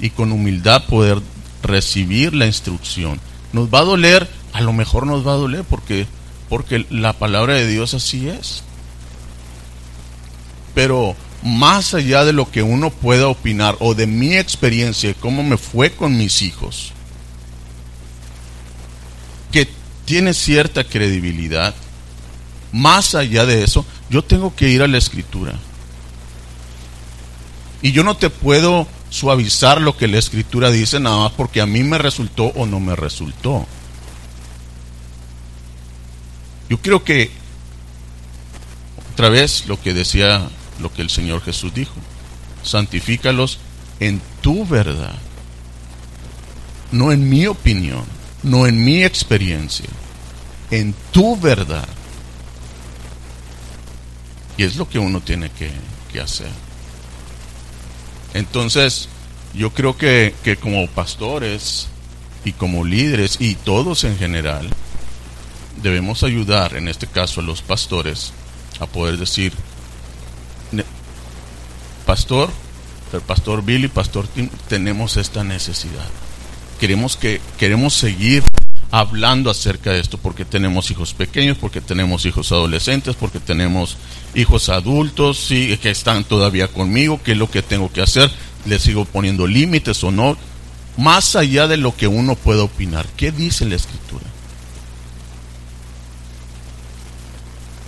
Speaker 4: Y con humildad poder recibir la instrucción. Nos va a doler, a lo mejor nos va a doler porque, porque la palabra de Dios así es pero más allá de lo que uno pueda opinar o de mi experiencia, cómo me fue con mis hijos, que tiene cierta credibilidad, más allá de eso, yo tengo que ir a la escritura. Y yo no te puedo suavizar lo que la escritura dice nada más porque a mí me resultó o no me resultó. Yo creo que, otra vez, lo que decía lo que el Señor Jesús dijo. Santifícalos en tu verdad. No en mi opinión, no en mi experiencia, en tu verdad. Y es lo que uno tiene que, hacer. Entonces, yo creo que, que como pastores y como líderes y todos en general, debemos ayudar, en este caso a los pastores, a poder decir, pastor, el pastor Billy, pastor Tim, tenemos esta necesidad. Queremos que queremos seguir hablando acerca de esto porque tenemos hijos pequeños, porque tenemos hijos adolescentes, porque tenemos hijos adultos, sí, que están todavía conmigo, qué es lo que tengo que hacer, les sigo poniendo límites o no, más allá de lo que uno pueda opinar. ¿Qué dice la escritura?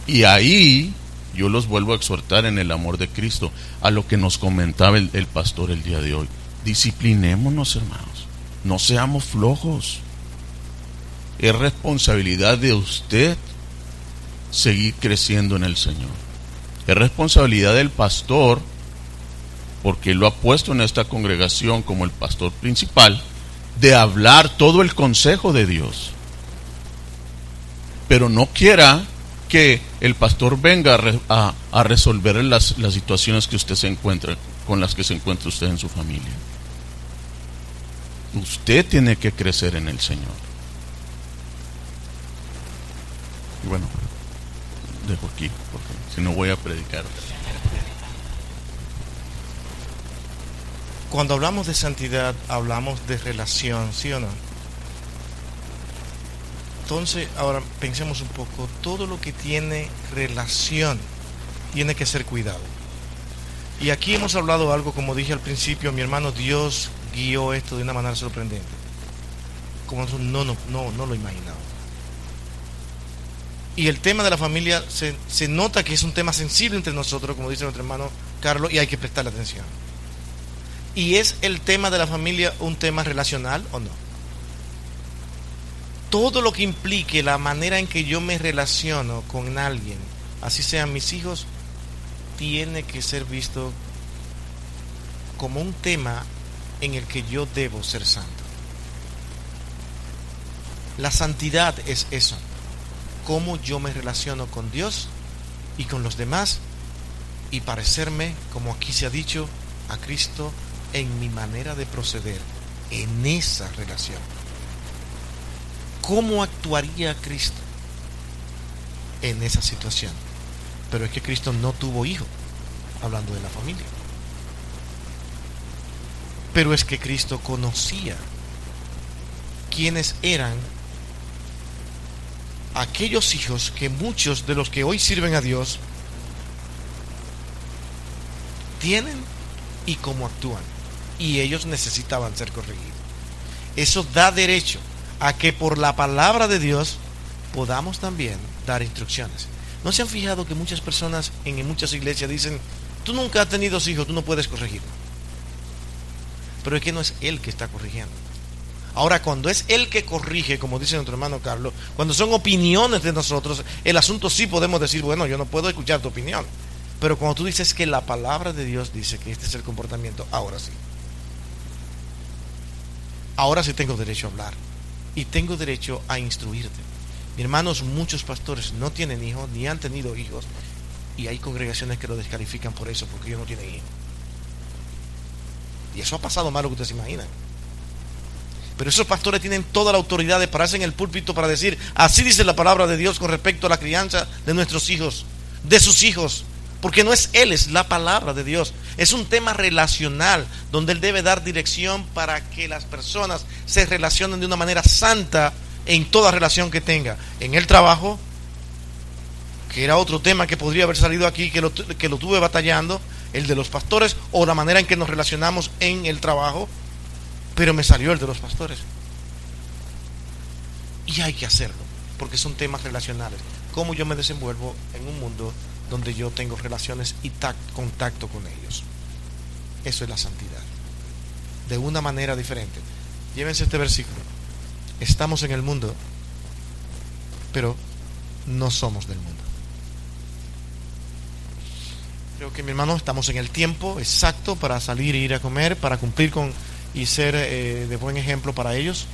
Speaker 4: Y ahí yo los vuelvo a exhortar en el amor de Cristo a lo que nos comentaba el, pastor el día de hoy. Disciplinémonos, hermanos. No seamos flojos. Es responsabilidad de usted seguir creciendo en el Señor. Es responsabilidad del pastor, porque lo ha puesto en esta congregación como el pastor principal, de hablar todo el consejo de Dios. Pero no quiera que el pastor venga a, resolver las, las situaciones que usted se encuentra, con las que se encuentra usted en su familia. Usted tiene que crecer en el Señor. Y bueno, dejo aquí, porque si no voy a predicar.
Speaker 1: Cuando hablamos de santidad, hablamos de relación, ¿sí o no? Entonces, ahora pensemos un poco, todo lo que tiene relación tiene que ser cuidado. Y aquí hemos hablado algo, como dije al principio, mi hermano, Dios guió esto de una manera sorprendente. Como nosotros no, no, no, no lo imaginamos. Y el tema de la familia se, se nota que es un tema sensible entre nosotros, como dice nuestro hermano Carlos, y hay que prestarle atención. ¿Y es el tema de la familia un tema relacional o no? Todo lo que implique la manera en que yo me relaciono con alguien, así sean mis hijos, tiene que ser visto como un tema en el que yo debo ser santo. La santidad es eso, cómo yo me relaciono con Dios y con los demás y parecerme, como aquí se ha dicho, a Cristo en mi manera de proceder en esa relación. ¿Cómo actuaría Cristo en esa situación? Pero es que Cristo no tuvo hijo, hablando de la familia. Pero es que Cristo conocía quiénes eran aquellos hijos que muchos de los que hoy sirven a Dios tienen y cómo actúan. Y ellos necesitaban ser corregidos. Eso da derecho a que por la palabra de Dios podamos también dar instrucciones. ¿No se han fijado que muchas personas en muchas iglesias dicen, tú nunca has tenido hijos, tú no puedes corregirlo? Pero es que no es él que está corrigiendo. Ahora, cuando es él que corrige, como dice nuestro hermano Carlos, cuando son opiniones de nosotros, el asunto sí podemos decir, bueno, yo no puedo escuchar tu opinión. Pero cuando tú dices que la palabra de Dios dice que este es el comportamiento, ahora sí. Ahora sí tengo derecho a hablar y tengo derecho a instruirte. Mi hermanos, muchos pastores no tienen hijos ni han tenido hijos y hay congregaciones que lo descalifican por eso, porque ellos no tienen hijos. Y eso ha pasado más lo que ustedes imaginan. Pero esos pastores tienen toda la autoridad de pararse en el púlpito para decir, así dice la palabra de Dios con respecto a la crianza de nuestros hijos, de sus hijos. Porque no es Él, es la palabra de Dios. Es un tema relacional donde Él debe dar dirección para que las personas se relacionen de una manera santa en toda relación que tenga. En el trabajo, que era otro tema que podría haber salido aquí, que lo, que lo tuve batallando, el de los pastores o la manera en que nos relacionamos en el trabajo, pero me salió el de los pastores. Y hay que hacerlo, porque son temas relacionales. Cómo yo me desenvuelvo en un mundo donde yo tengo relaciones y contacto con ellos. Eso es la santidad. De una manera diferente. Llévense este versículo. Estamos en el mundo, pero no somos del mundo. Creo que mi hermano estamos en el tiempo exacto para salir e ir a comer, para cumplir con y ser eh, de buen ejemplo para ellos.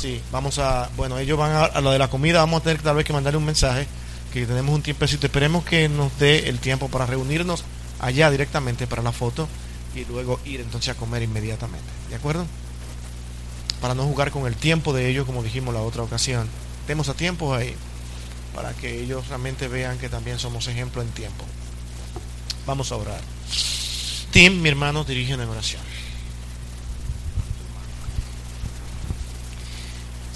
Speaker 1: Sí, vamos a, bueno, ellos van a, a lo de la comida, vamos a tener tal vez que mandarle un mensaje que tenemos un tiempecito. Esperemos que nos dé el tiempo para reunirnos allá directamente para la foto y luego ir entonces a comer inmediatamente. ¿De acuerdo? Para no jugar con el tiempo de ellos, como dijimos la otra ocasión. Demos a tiempo ahí para que ellos realmente vean que también somos ejemplo en tiempo. Vamos a orar. Tim, mi hermano, dirige una oración.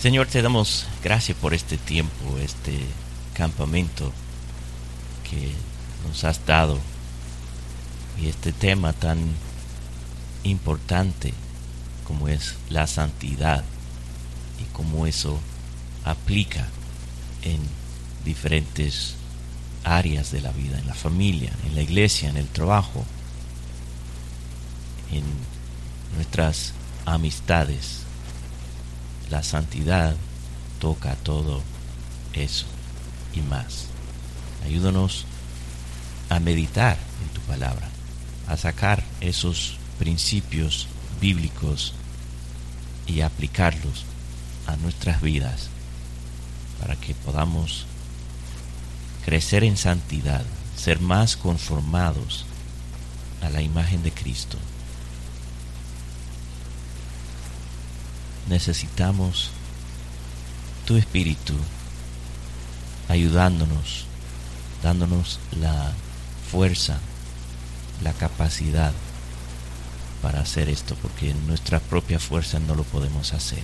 Speaker 9: Señor, te damos gracias por este tiempo, este campamento que nos has dado y este tema tan importante como es la santidad y cómo eso aplica en diferentes áreas de la vida, en la familia, en la iglesia, en el trabajo, en nuestras amistades. La santidad toca todo eso y más. Ayúdanos a meditar en tu palabra, a sacar esos principios bíblicos y aplicarlos a nuestras vidas para que podamos crecer en santidad, ser más conformados a la imagen de Cristo. Necesitamos tu espíritu ayudándonos, dándonos la fuerza, la capacidad para hacer esto, porque en nuestra propia fuerza no lo podemos hacer.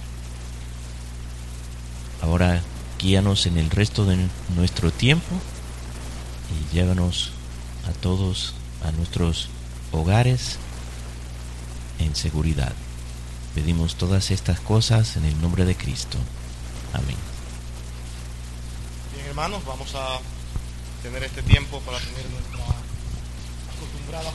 Speaker 9: Ahora guíanos en el resto de nuestro tiempo y llévanos a todos a nuestros hogares en seguridad. Pedimos todas estas cosas en el nombre de Cristo. Amén
Speaker 1: hermanos, vamos a tener este tiempo para tener nuestra acostumbrada.